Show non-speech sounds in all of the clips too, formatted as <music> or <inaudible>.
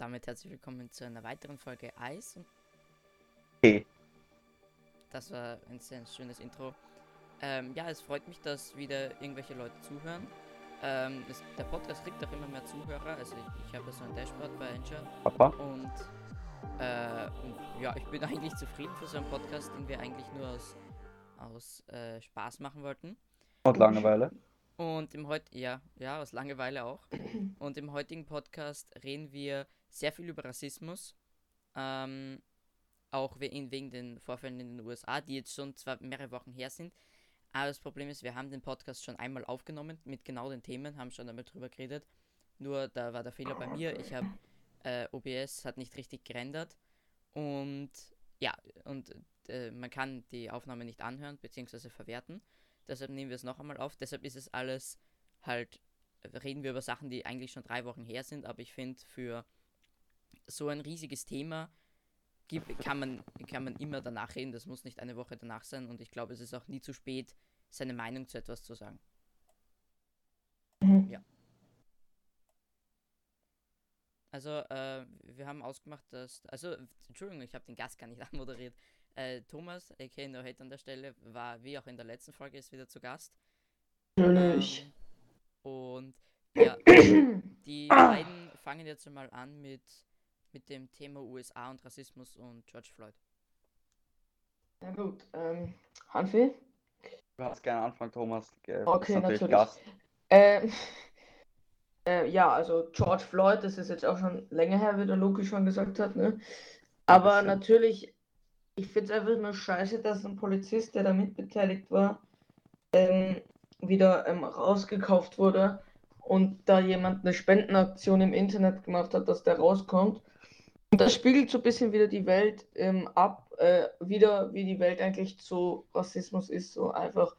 damit herzlich willkommen zu einer weiteren Folge Eis. Okay. Das war ein sehr schönes Intro. Ähm, ja, es freut mich, dass wieder irgendwelche Leute zuhören. Ähm, es, der Podcast kriegt auch immer mehr Zuhörer. Also ich, ich habe so ein Dashboard bei Anchor. Papa. Und, äh, und ja, ich bin <laughs> eigentlich zufrieden für so einen Podcast, den wir eigentlich nur aus, aus äh, Spaß machen wollten. Und Langeweile. Und im heut ja, ja, aus Langeweile auch. <clears throat> Und im heutigen Podcast reden wir sehr viel über Rassismus. Ähm, auch we- wegen den Vorfällen in den USA, die jetzt schon zwar mehrere Wochen her sind. Aber das Problem ist, wir haben den Podcast schon einmal aufgenommen mit genau den Themen, haben schon einmal drüber geredet. Nur da war der Fehler bei mir. Ich habe äh, OBS hat nicht richtig gerendert. Und ja, und äh, man kann die Aufnahme nicht anhören bzw. verwerten. Deshalb nehmen wir es noch einmal auf. Deshalb ist es alles halt, reden wir über Sachen, die eigentlich schon drei Wochen her sind. Aber ich finde, für so ein riesiges Thema gibt, kann, man, kann man immer danach reden. Das muss nicht eine Woche danach sein. Und ich glaube, es ist auch nie zu spät, seine Meinung zu etwas zu sagen. Ja. Also, äh, wir haben ausgemacht, dass. Also, Entschuldigung, ich habe den Gast gar nicht <laughs> anmoderiert. Äh, Thomas, aka No Hate an der Stelle, war wie auch in der letzten Folge ist wieder zu Gast. Natürlich. Ähm, und ja, die <coughs> beiden fangen jetzt mal an mit, mit dem Thema USA und Rassismus und George Floyd. Na gut, ähm, Hanfi? Du hast gerne Anfang, Thomas. Äh, Okay, natürlich natürlich. Ähm, <laughs> äh, ja, also George Floyd, das ist jetzt auch schon länger her, wie der Luki schon gesagt hat, ne? Aber bisschen. natürlich, ich finde es einfach nur scheiße, dass ein Polizist, der da mitbeteiligt war, ähm, wieder ähm, rausgekauft wurde und da jemand eine Spendenaktion im Internet gemacht hat, dass der rauskommt. Und das spiegelt so ein bisschen wieder die Welt ähm, ab, äh, wieder wie die Welt eigentlich zu Rassismus ist, so einfach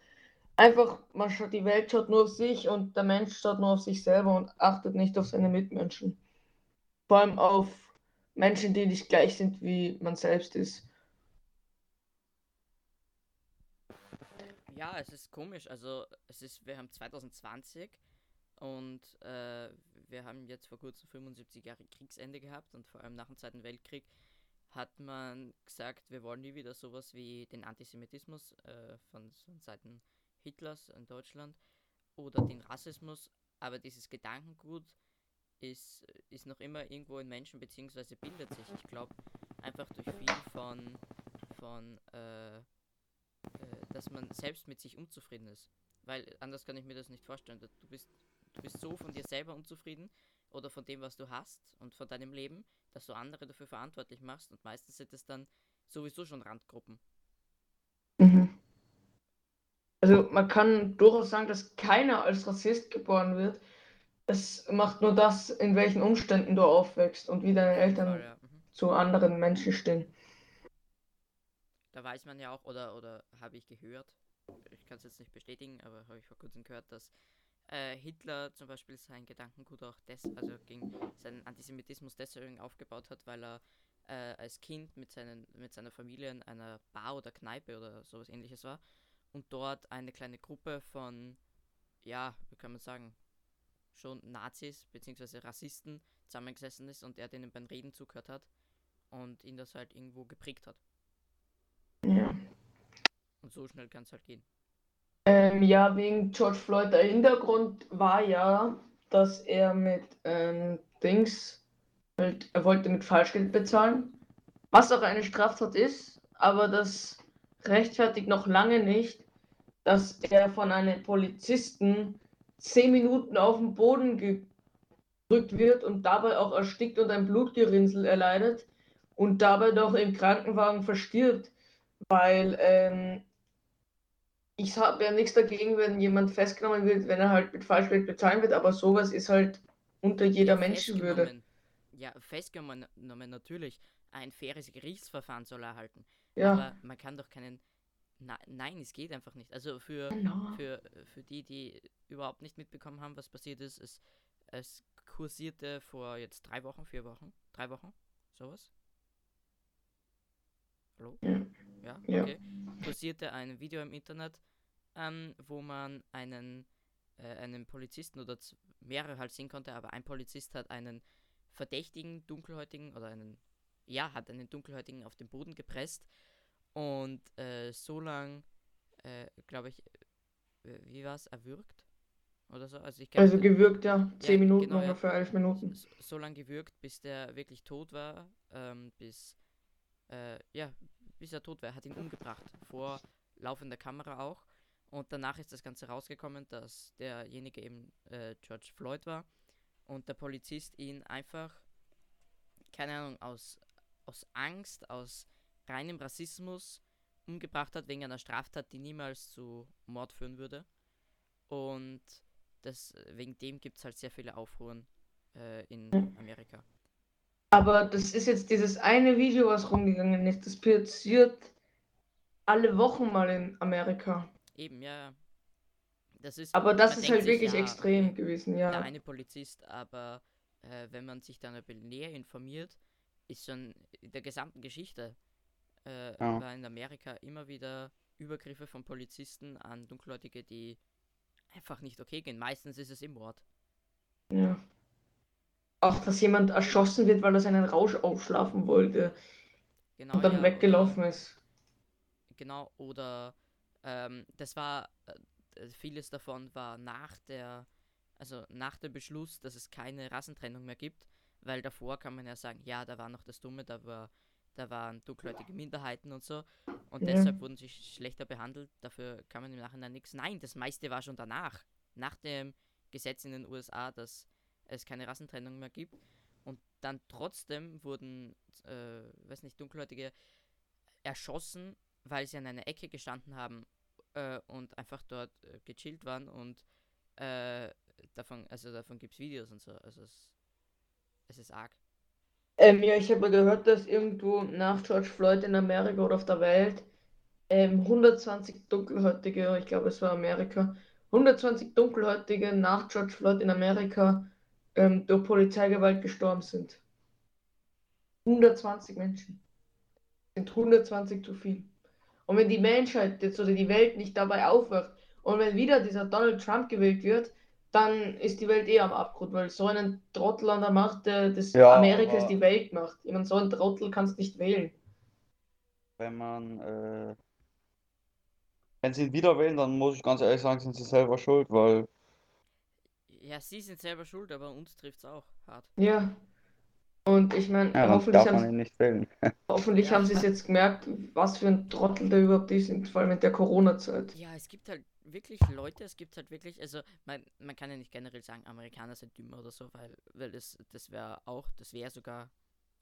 einfach, man schaut, die Welt schaut nur auf sich und der Mensch schaut nur auf sich selber und achtet nicht auf seine Mitmenschen. Vor allem auf Menschen, die nicht gleich sind, wie man selbst ist. Ja, es ist komisch. Also, es ist, wir haben 2020 und äh, wir haben jetzt vor kurzem 75 Jahre Kriegsende gehabt und vor allem nach dem Zweiten Weltkrieg hat man gesagt, wir wollen nie wieder sowas wie den Antisemitismus äh, von, von Seiten Hitlers in Deutschland oder den Rassismus, aber dieses Gedankengut ist, ist noch immer irgendwo in Menschen beziehungsweise bildet sich. Ich glaube einfach durch viel von, von äh, äh, dass man selbst mit sich unzufrieden ist. Weil anders kann ich mir das nicht vorstellen. Du bist, du bist so von dir selber unzufrieden oder von dem, was du hast und von deinem Leben, dass du andere dafür verantwortlich machst und meistens sind es dann sowieso schon Randgruppen. Mhm. Also man kann durchaus sagen, dass keiner als Rassist geboren wird. Es macht nur das, in welchen Umständen du aufwächst und wie deine Eltern Voll, ja. Mhm. zu anderen Menschen stehen. Da weiß man ja auch, oder, oder habe ich gehört, ich kann es jetzt nicht bestätigen, aber habe ich vor kurzem gehört, dass äh, Hitler zum Beispiel sein Gedankengut auch des, also gegen seinen Antisemitismus deswegen aufgebaut hat, weil er äh, als Kind mit, seinen, mit seiner Familie in einer Bar oder Kneipe oder sowas ähnliches war und dort eine kleine Gruppe von, ja, wie kann man sagen, schon Nazis bzw. Rassisten zusammengesessen ist und er denen beim Reden zugehört hat und ihn das halt irgendwo geprägt hat. Ja. Und so schnell kann es halt gehen. Ähm, ja, wegen George Floyd. Der Hintergrund war ja, dass er mit ähm, Dings, halt, er wollte mit Falschgeld bezahlen, was auch eine Straftat ist, aber das rechtfertigt noch lange nicht, dass er von einem Polizisten zehn Minuten auf den Boden gedrückt wird und dabei auch erstickt und ein Blutgerinnsel erleidet und dabei doch im Krankenwagen verstirbt, weil ähm, ich habe ja nichts dagegen, wenn jemand festgenommen wird, wenn er halt mit Falschgeld bezahlen wird, aber sowas ist halt unter jeder Menschenwürde. Festgenommen. Ja, festgenommen natürlich. Ein faires Gerichtsverfahren soll er erhalten. Ja, Aber man kann doch keinen. Na, nein, es geht einfach nicht. Also für, genau. für, für die, die überhaupt nicht mitbekommen haben, was passiert ist, es, es kursierte vor jetzt drei Wochen, vier Wochen, drei Wochen, sowas. Hallo? Ja. Ja, Ja. okay. Kursierte ein Video im Internet, ähm, wo man einen, äh, einen Polizisten oder mehrere halt sehen konnte, aber ein Polizist hat einen verdächtigen Dunkelhäutigen oder einen, ja, hat einen Dunkelhäutigen auf den Boden gepresst und äh, so lang, äh, glaube ich, äh, wie war es, erwürgt oder so. Also, ich glaub, Also gewürgt, ja. Zehn Ja, Minuten genau, ungefähr, elf Minuten. so, so lange gewürgt, bis der wirklich tot war, ähm, bis, äh, ja, bis er tot war. Hat ihn umgebracht, vor laufender Kamera auch. Und danach ist das Ganze rausgekommen, dass derjenige eben äh, George Floyd war und der Polizist ihn einfach, keine Ahnung, aus, aus Angst, aus reinem Rassismus umgebracht hat, wegen einer Straftat, die niemals zu Mord führen würde. Und das, wegen dem gibt es halt sehr viele Aufruhren äh, in. Amerika. Aber das ist jetzt dieses eine Video, was rumgegangen ist. Das passiert alle Wochen mal in Amerika. Eben, ja. ja. Das ist, Aber das ist halt wirklich ja, extrem gewesen, Der ja. eine Polizist, aber äh, wenn man sich dann ein bisschen näher informiert, ist schon in der gesamten Geschichte äh, Ja. war in Amerika immer wieder Übergriffe von Polizisten an Dunkelhäutige, die einfach nicht okay gehen. Meistens ist es im Mord. ja. Auch, dass jemand erschossen wird, weil er seinen Rausch aufschlafen wollte Genau, und dann ja, oder- weggelaufen ist. Genau, oder ähm, das war, äh, vieles davon war nach der, also nach dem Beschluss, dass es keine Rassentrennung mehr gibt, weil davor kann man ja sagen, ja, da war noch das Dumme, da war, da waren dunkelhäutige Minderheiten und so und Ja. deshalb wurden sie sch- schlechter behandelt, dafür kann man im Nachhinein nichts. Nein, das meiste war schon danach, nach dem Gesetz in den USA, dass es keine Rassentrennung mehr gibt und dann trotzdem wurden, äh, weiß nicht, dunkelhäutige erschossen, weil sie an einer Ecke gestanden haben äh, und einfach dort äh, gechillt waren und äh, davon, also davon gibt es Videos und so. Also es, es ist arg. Ähm, ja, ich habe gehört, dass irgendwo nach George Floyd in Amerika oder auf der Welt ähm, 120 Dunkelhäutige, ich glaube es war Amerika, 120 Dunkelhäutige nach George Floyd in Amerika ähm, durch Polizeigewalt gestorben sind. 120 Menschen. Sind 120 zu viel. Und wenn die Menschheit jetzt oder die Welt nicht dabei aufwacht und wenn wieder dieser Donald Trump gewählt wird, dann ist die Welt eh am Abgrund, weil so einen Trottel an der Macht, der das Ja, Amerika ist aber- die Weltmacht. Ich meine, so einen Trottel kannst nicht wählen. Wenn man, äh, wenn sie ihn wieder wählen, dann muss ich ganz ehrlich sagen, sind sie selber schuld, weil Ja, sie sind selber schuld, aber uns trifft es auch hart. Ja. Und ich meine, ja, hoffentlich darf man haben, ihn nicht wählen. <laughs> hoffentlich Ja. haben sie es jetzt gemerkt, was für ein Trottel der überhaupt ist, vor allem in der Corona-Zeit. Ja, es gibt halt wirklich Leute, es gibt halt wirklich, also man, man kann ja nicht generell sagen, Amerikaner sind dümmer oder so, weil, weil das, das wäre auch, das wäre sogar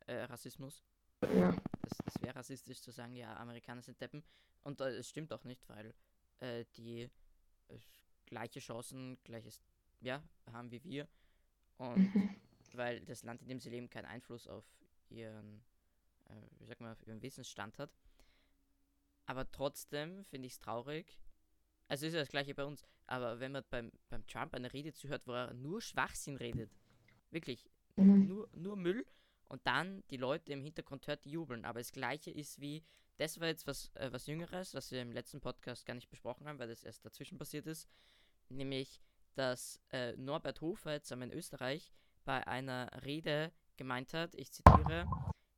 äh, Rassismus. Ja. Das, das wäre rassistisch zu sagen, ja, Amerikaner sind Deppen. Und äh, es stimmt auch nicht, weil äh, die äh, gleiche Chancen, gleiches, ja, haben wie wir. Und <laughs> weil das Land, in dem sie leben, keinen Einfluss auf ihren, äh, wie sagt man, auf ihren Wissensstand hat. Aber trotzdem finde ich es traurig. Also ist ja das gleiche bei uns. Aber wenn man beim, beim Trump eine Rede zuhört, wo er nur Schwachsinn redet, wirklich Mhm. nur, nur Müll und dann die Leute im Hintergrund hört, die jubeln. Aber das gleiche ist wie, das war jetzt was, äh, was Jüngeres, was wir im letzten Podcast gar nicht besprochen haben, weil das erst dazwischen passiert ist. Nämlich, dass äh, Norbert Hofer jetzt in Österreich bei einer Rede gemeint hat, ich zitiere,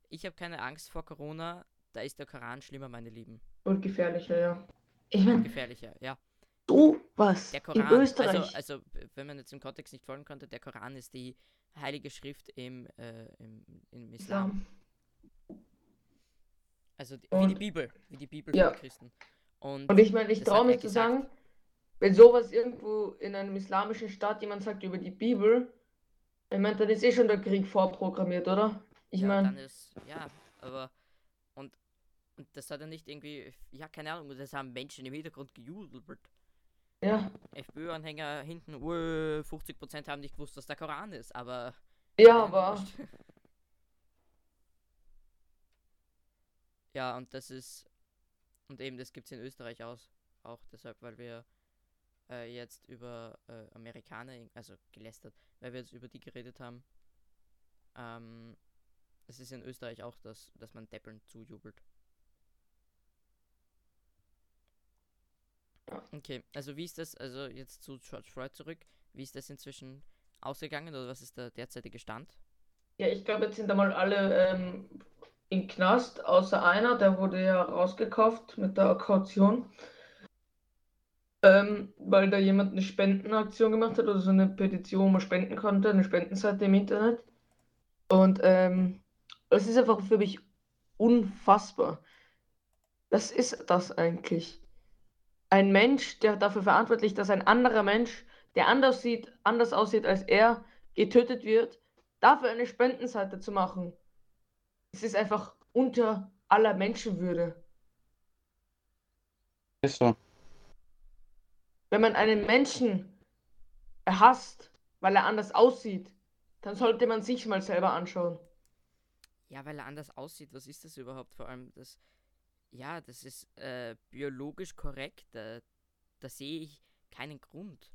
ich habe keine Angst vor Corona, da ist der Koran schlimmer, meine Lieben. Und gefährlicher, ja. Ich meine, Gefährlicher, ja. so was Der in Koran, Österreich. also, also wenn man jetzt im Kontext nicht folgen konnte, der Koran ist die heilige Schrift im, äh, im, im Islam. Islam. Also die, wie die Bibel, wie die Bibel Ja. für die Christen. Und, Und ich meine, ich traue mich zu gesagt. sagen, wenn sowas irgendwo in einem islamischen Staat jemand sagt über die Bibel, ich meine, dann ist eh schon der Krieg vorprogrammiert, oder? Ich ja, dann meine, ist, ja, aber und, und das hat er nicht irgendwie, ja, keine Ahnung, das haben Menschen im Hintergrund gejubelt. ja. FPÖ-Anhänger hinten, uh, 50% haben nicht gewusst, was der Koran ist, aber Ja, aber. <laughs> Ja, und das ist. Und eben, das gibt es in Österreich aus, auch deshalb, weil wir äh, jetzt über äh, Amerikaner, also gelästert, weil wir jetzt über die geredet haben. Ähm, es ist in Österreich auch, dass, dass man Deppeln zujubelt. Okay, also wie ist das, also jetzt zu George Floyd zurück, wie ist das inzwischen ausgegangen oder was ist der derzeitige Stand? Ja, ich glaube, jetzt sind einmal alle ähm, im Knast, außer einer, der wurde ja rausgekauft mit der Kaution. Ähm, weil da jemand eine Spendenaktion gemacht hat oder so eine Petition, wo man spenden konnte, eine Spendenseite im Internet. Und ähm, es ist einfach für mich unfassbar. Was ist das eigentlich? Ein Mensch, der dafür verantwortlich ist, dass ein anderer Mensch, der anders sieht, anders aussieht als er, getötet wird, dafür eine Spendenseite zu machen. Es ist einfach unter aller Menschenwürde. Ist so. Wenn man einen Menschen hasst, weil er anders aussieht, dann sollte man sich mal selber anschauen. Ja, weil er anders aussieht. Was ist das überhaupt? Vor allem das. Ja, das ist äh, biologisch korrekt. Da, da sehe ich keinen Grund.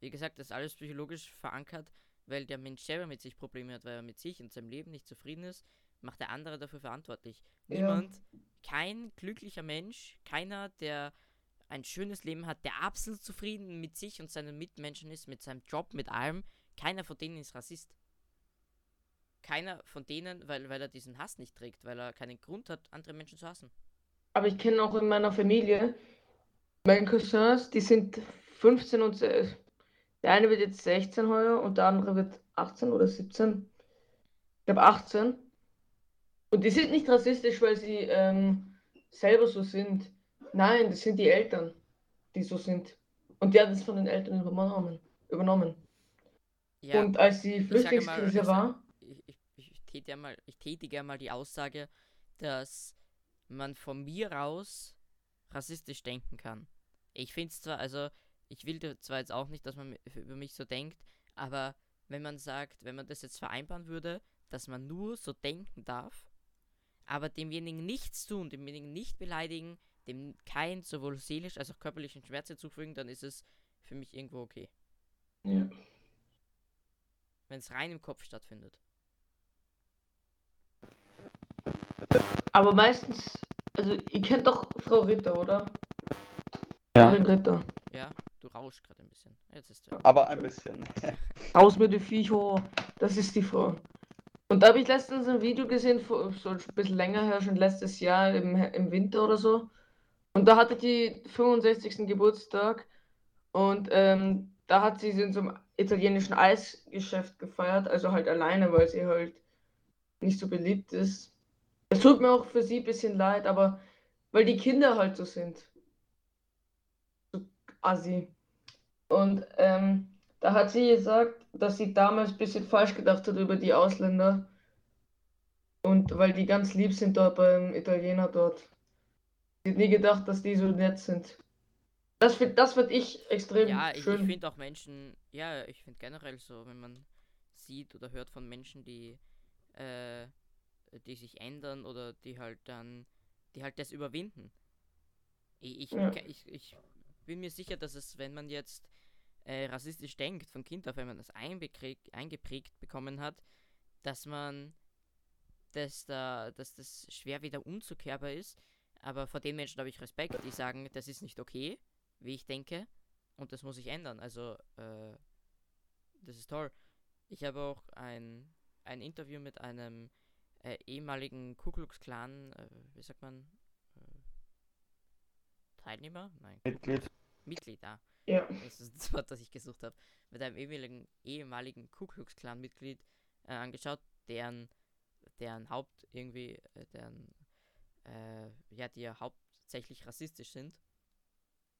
Wie gesagt, das ist alles psychologisch verankert, weil der Mensch selber mit sich Probleme hat, weil er mit sich und seinem Leben nicht zufrieden ist, macht der andere dafür verantwortlich. Ja. Niemand, kein glücklicher Mensch, keiner, der ein schönes Leben hat, der absolut zufrieden mit sich und seinen Mitmenschen ist, mit seinem Job, mit allem, keiner von denen ist Rassist. Keiner von denen, weil, weil er diesen Hass nicht trägt, weil er keinen Grund hat, andere Menschen zu hassen. Aber ich kenne auch in meiner Familie, meine Cousins, die sind 15 und se- der eine wird jetzt 16 heuer und der andere wird 18 oder 17. Ich glaube 18. Und die sind nicht rassistisch, weil sie ähm, selber so sind. Nein, das sind die Eltern, die so sind. Und die haben es von den Eltern übernommen. übernommen. Ja, Und als die mal, Flüchtlingskrise war, ich, ich, ich, mal, tätige ja mal die Aussage, dass man von mir aus rassistisch denken kann. Ich finde es zwar, also ich will zwar jetzt auch nicht, dass man über mich so denkt, aber wenn man sagt, wenn man das jetzt vereinbaren würde, dass man nur so denken darf, aber demjenigen nichts tun, demjenigen nicht beleidigen, dem kein sowohl seelisch als auch körperlichen Schmerz zufügen, dann ist es für mich irgendwo okay. ja. Wenn es rein im Kopf stattfindet. aber meistens, also ihr kennt doch Frau Ritter, oder? Ja. Karin Ritter. Ja, du rauschst gerade ein bisschen. Jetzt ist er. Aber ein bisschen. <laughs> Raus mit dem Viecher, das ist die Frau. Und da habe ich letztens ein Video gesehen, vor- so ein bisschen länger her, schon letztes Jahr im, im Winter oder so. Und da hatte die 65. Geburtstag und ähm, da hat sie in so einem italienischen Eisgeschäft gefeiert, also halt alleine, weil sie halt nicht so beliebt ist. Es tut mir auch für sie ein bisschen leid, aber weil die Kinder halt so sind. So assi. Und ähm, da hat sie gesagt, dass sie damals ein bisschen falsch gedacht hat über die Ausländer. Und weil die ganz lieb sind dort beim Italiener dort. Sie hat nie gedacht, dass die so nett sind. Das finde das find ich extrem Ja, ich, ich schön. finde auch Menschen, ja, ich finde generell so, wenn man sieht oder hört von Menschen, die, äh, die sich ändern oder die halt dann, die halt das überwinden. Ich, ich, Ja. ich, ich bin mir sicher, dass es, wenn man jetzt äh, rassistisch denkt, von Kind auf, wenn man das eingeprägt, eingeprägt bekommen hat, dass man, dass, da, dass das schwer wieder umzukehrbar ist. Aber vor den Menschen habe ich Respekt, die sagen, das ist nicht okay, wie ich denke. Und das muss sich ändern. Also, äh, das ist toll. Ich habe auch ein, ein Interview mit einem äh, ehemaligen Ku Klux Klan, äh, wie sagt man, äh, Teilnehmer? Nein, Mitglied. Mitglied, ah. Ja. Das ist das Wort, das ich gesucht habe. Mit einem ehemaligen, ehemaligen Ku Klux Klan Mitglied äh, angeschaut, deren, deren Haupt irgendwie, äh, deren, äh, ja, die ja hauptsächlich rassistisch sind.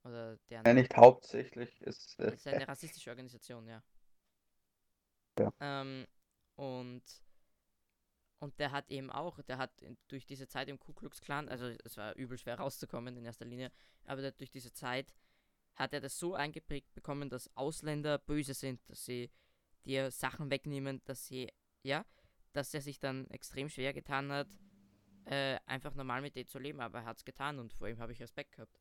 Oder deren Ja, nicht hauptsächlich. Ist, äh, ist eine rassistische Organisation, ja. Ja. Ähm, und, und der hat eben auch, der hat durch diese Zeit im Ku Klux Klan, also es war übel schwer rauszukommen in erster Linie, aber der, durch diese Zeit hat er das so eingeprägt bekommen, dass Ausländer böse sind, dass sie dir Sachen wegnehmen, dass sie, ja, dass er sich dann extrem schwer getan hat, äh, einfach normal mit denen zu leben, aber er hat es getan und vor ihm habe ich Respekt gehabt.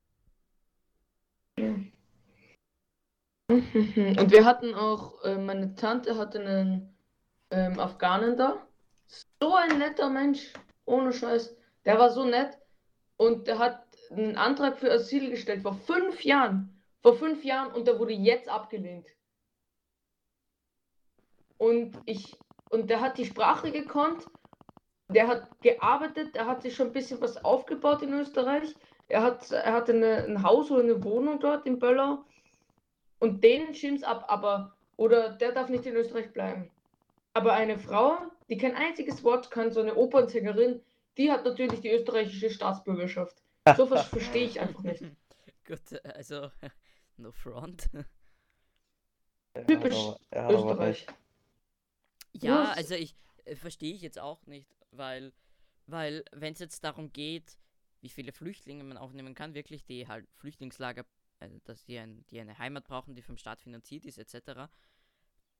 Und wir hatten auch, äh, meine Tante hatte einen ähm, Afghanen da. So ein netter Mensch, ohne Scheiß. Der war so nett und der hat einen Antrag für Asyl gestellt vor fünf Jahren. Vor fünf Jahren und der wurde jetzt abgelehnt. Und ich und der hat die Sprache gekonnt. Der hat gearbeitet, er hat sich schon ein bisschen was aufgebaut in Österreich. Er hat, er hatte eine, ein Haus oder eine Wohnung dort in Böllau. Und den schimpft ab, aber, oder der darf nicht in Österreich bleiben. Aber eine Frau, die kein einziges Wort kann, so eine Opernsängerin, die hat natürlich die österreichische Staatsbürgerschaft. <laughs> So was verstehe ich einfach nicht. Gut, also, <laughs> no front. Typisch aber Österreich. Ja, also ich äh, verstehe ich jetzt auch nicht, weil, weil wenn es jetzt darum geht, wie viele Flüchtlinge man aufnehmen kann, wirklich, die halt Flüchtlingslager, äh, dass die, ein, die eine Heimat brauchen, die vom Staat finanziert ist, etc.,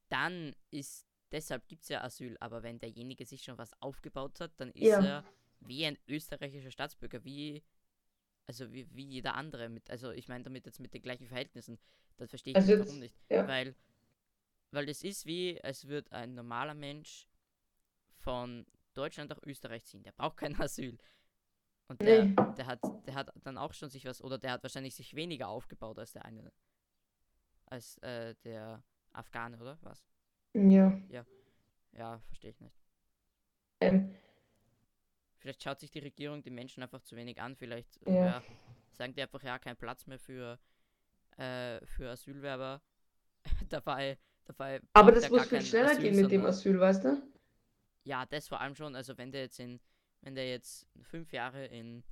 dann ist, deshalb gibt es ja Asyl, aber wenn derjenige sich schon was aufgebaut hat, dann ist Ja. er wie ein österreichischer Staatsbürger, wie, also wie, wie jeder andere, mit, also ich meine damit jetzt mit den gleichen Verhältnissen, das verstehe ich Also nicht, warum nicht. ja. Weil, weil das ist wie, als würde ein normaler Mensch von Deutschland nach Österreich ziehen. Der braucht kein <laughs> Asyl. Und der, Nee. der, hat, der hat dann auch schon sich was, oder der hat wahrscheinlich sich weniger aufgebaut als der eine, als äh, der Afghane, oder was? Ja. Ja, verstehe ich nicht. Ähm, Vielleicht schaut sich die Regierung die Menschen einfach zu wenig an. Vielleicht Ja. ja. sagen die einfach, ja, kein Platz mehr für, äh, für Asylwerber. <laughs> dabei, dabei aber das muss viel schneller Asyl, gehen mit dem Asyl, weißt du? Ja, das vor allem schon. Also wenn der jetzt in, wenn der jetzt fünf Jahre in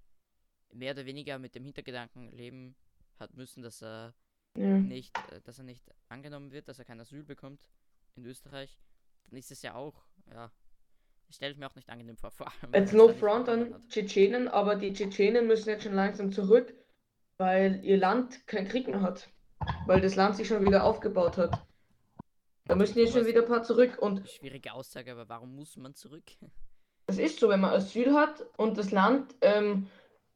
mehr oder weniger mit dem Hintergedanken leben hat müssen, dass er Ja. nicht, äh, dass er nicht angenommen wird, dass er kein Asyl bekommt in Österreich, dann ist es ja auch, ja, das stelle ich mir auch nicht angenehm vor. <laughs> vor allem, Jetzt no front an. Tschetschenen, aber die Tschetschenen müssen jetzt schon langsam zurück, weil ihr Land keinen Krieg mehr hat. Weil das Land sich schon wieder aufgebaut hat. Da müssen jetzt schon wieder ein paar zurück. Und Schwierige Aussage, aber warum muss man zurück? <laughs> es ist so, wenn man Asyl hat und das Land ähm,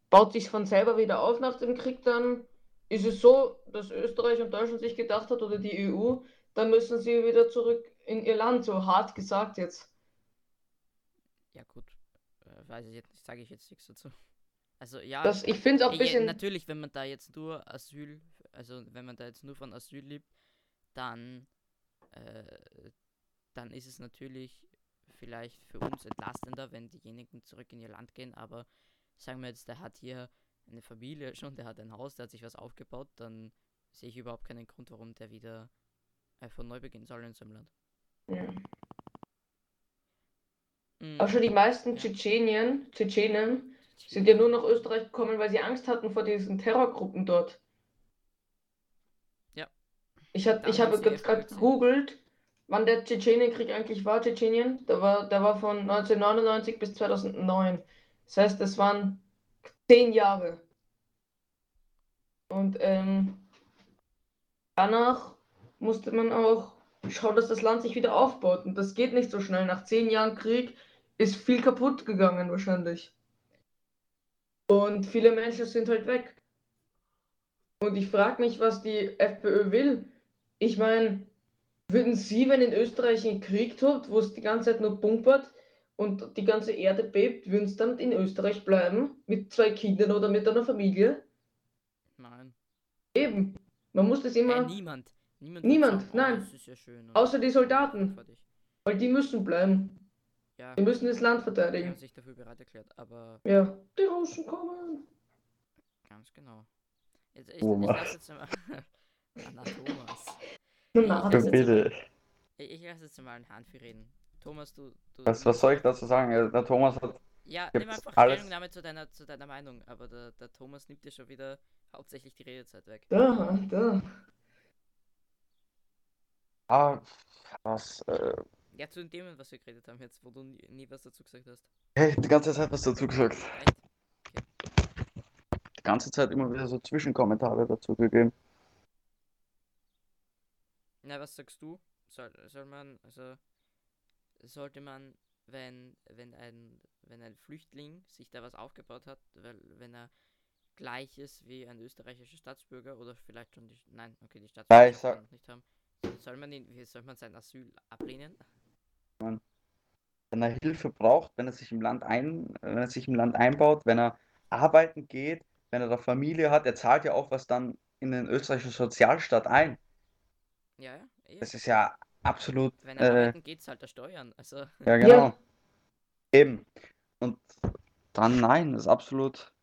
baut sich von selber wieder auf nach dem Krieg, dann ist es so, dass Österreich und Deutschland sich gedacht hat oder die EU, dann müssen sie wieder zurück in ihr Land, so hart gesagt jetzt. Ja gut, äh, weiß ich jetzt, sage ich jetzt nichts dazu. Also ja, Das, ich finde es auch ein Ja, bisschen. natürlich, wenn man da jetzt nur Asyl, also wenn man da jetzt nur von Asyl lebt, dann, äh, dann ist es natürlich vielleicht für uns entlastender, wenn diejenigen zurück in ihr Land gehen, aber sagen wir jetzt, der hat hier eine Familie <laughs> schon, der hat ein Haus, der hat sich was aufgebaut, dann sehe ich überhaupt keinen Grund, warum der wieder von neu beginnen soll in seinem Land. Ja. Mm, Auch schon die meisten Tschetschenien, Tschetschenen sind ja nur nach Österreich gekommen, weil sie Angst hatten vor diesen Terrorgruppen dort. Ich, hat, ich habe gerade FPÖ gegoogelt, wann der Tschetschenienkrieg eigentlich war, Tschetschenien. Der war, der war von 1999 bis 2009. Das heißt, das waren zehn Jahre. Und ähm, danach musste man auch schauen, dass das Land sich wieder aufbaut. Und das geht nicht so schnell. Nach zehn Jahren Krieg ist viel kaputt gegangen wahrscheinlich. Und viele Menschen sind halt weg. Und ich frage mich, was die FPÖ will. Ich meine, würden Sie, wenn in Österreich ein Krieg tobt, wo es die ganze Zeit nur bumpert und die ganze Erde bebt, würden Sie dann in Österreich bleiben? Mit zwei Kindern oder mit einer Familie? Nein. Eben. Man muss das Äh, immer, niemand. Niemand, Niemand, sagen, nein. Oh, das ist ja schön. Außer die Soldaten. weil die müssen bleiben. Ja, Die müssen das Land die verteidigen. haben sich dafür bereit erklärt, aber Ja, die Russen kommen. Ganz genau. Jetzt, ich, ich Thomas. lasse jetzt mal. <laughs> Na, Thomas. Das ist- Bitte. Ich, ich lasse jetzt mal einen Hanfi reden. Thomas, du. du Was, was soll ich dazu sagen? Der Thomas hat. Ja, nimm einfach alles? Stellungnahme zu deiner, zu deiner Meinung, aber der, der Thomas nimmt dir schon wieder hauptsächlich die Redezeit weg. Da, da. Ah, was? Äh, Ja, zu den Themen, was wir geredet haben jetzt, wo du nie, nie was dazu gesagt hast. hey, die ganze Zeit was dazu gesagt. Echt? Die ganze Zeit immer wieder so Zwischenkommentare dazu gegeben. Na, was sagst du? Soll, soll man, also, sollte man, wenn, wenn ein, wenn ein Flüchtling sich da was aufgebaut hat, weil, wenn er gleich ist wie ein österreichischer Staatsbürger oder vielleicht schon die, nein, okay, die Ja, ich Staatsbürgerschaft sag- noch nicht haben, soll man ihn, wie soll man sein Asyl ablehnen? Wenn er Hilfe braucht, wenn er sich im Land ein, wenn er sich im Land einbaut, wenn er arbeiten geht, wenn er da Familie hat, er zahlt ja auch was dann in den österreichischen Sozialstaat ein. Ja, ja, eh. Das ist ja absolut. Wenn er Äh, arbeiten geht, zahlt er Steuern. Also, ja, genau. Eben. Und dann nein, das ist absolut.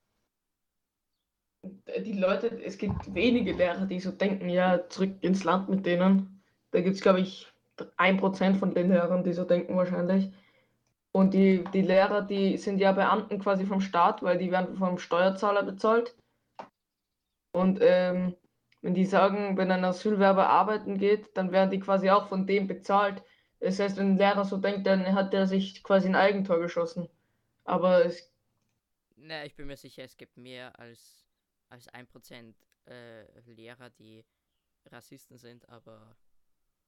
Die Leute, es gibt wenige Lehrer, die so denken, ja, zurück ins Land mit denen. Da gibt es, glaube ich, ein Prozent von den Lehrern, die so denken wahrscheinlich. Und die, die Lehrer, die sind ja Beamten quasi vom Staat, weil die werden vom Steuerzahler bezahlt. Und ähm, wenn die sagen, wenn ein Asylwerber arbeiten geht, dann werden die quasi auch von dem bezahlt. Das heißt, wenn ein Lehrer so denkt, dann hat er sich quasi ein Eigentor geschossen. Aber es, naja, ich bin mir sicher, es gibt mehr als, als 1% äh, Lehrer, die Rassisten sind, aber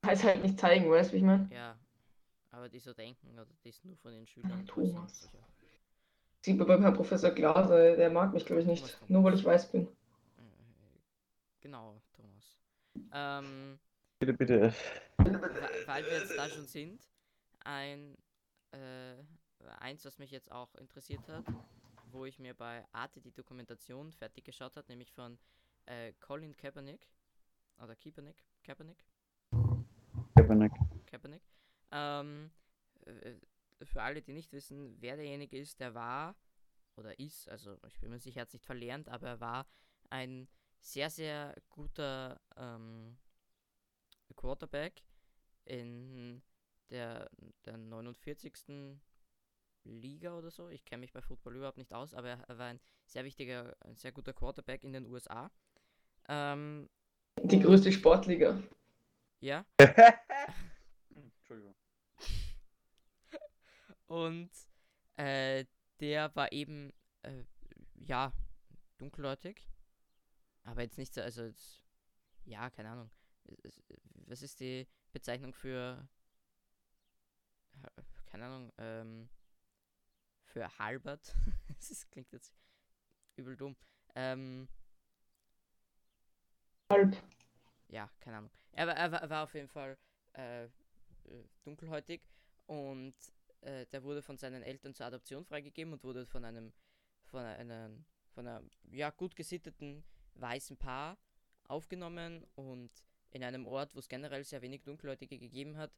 heißt halt nicht zeigen, weißt du, wie ich meine? ja, aber die so denken oder die es nur von den Schülern Thomas. Sieht man beim Herrn Professor Glaser, der mag mich, glaube ich, nicht. Nur weil ich weiß bin. Genau, Thomas. Ähm, Bitte, bitte. Weil wir jetzt da schon sind, ein äh, eins, was mich jetzt auch interessiert hat, wo ich mir bei Arte die Dokumentation fertig geschaut habe, nämlich von äh, Colin Kaepernick oder Kaepernick, Kaepernick, Kaepernick. Kaepernick. Ähm, äh, für alle, die nicht wissen, wer derjenige ist, der war oder ist, also ich bin mir sicher, er hat es nicht verlernt, aber er war ein sehr, sehr guter ähm, Quarterback in der, der 49. Liga oder so. Ich kenne mich bei Football überhaupt nicht aus, aber er, war ein sehr wichtiger, ein sehr guter Quarterback in den USA. Ähm, Die größte Sportliga. ja, Entschuldigung. <laughs> <laughs> Und äh, der war eben, äh, ja, dunkelhäutig. Aber jetzt nicht so, also, jetzt, ja, keine Ahnung. Was ist die Bezeichnung für, keine Ahnung, ähm, für halbert? <laughs> das klingt jetzt übel dumm. Ähm, Halb. ja, keine Ahnung. Er war, er er war auf jeden Fall äh, äh, dunkelhäutig und äh, der wurde von seinen Eltern zur Adoption freigegeben und wurde von einem von einem von einer ja gut gesitteten weißen Paar aufgenommen und in einem Ort, wo es generell sehr wenig Dunkelhäutige gegeben hat,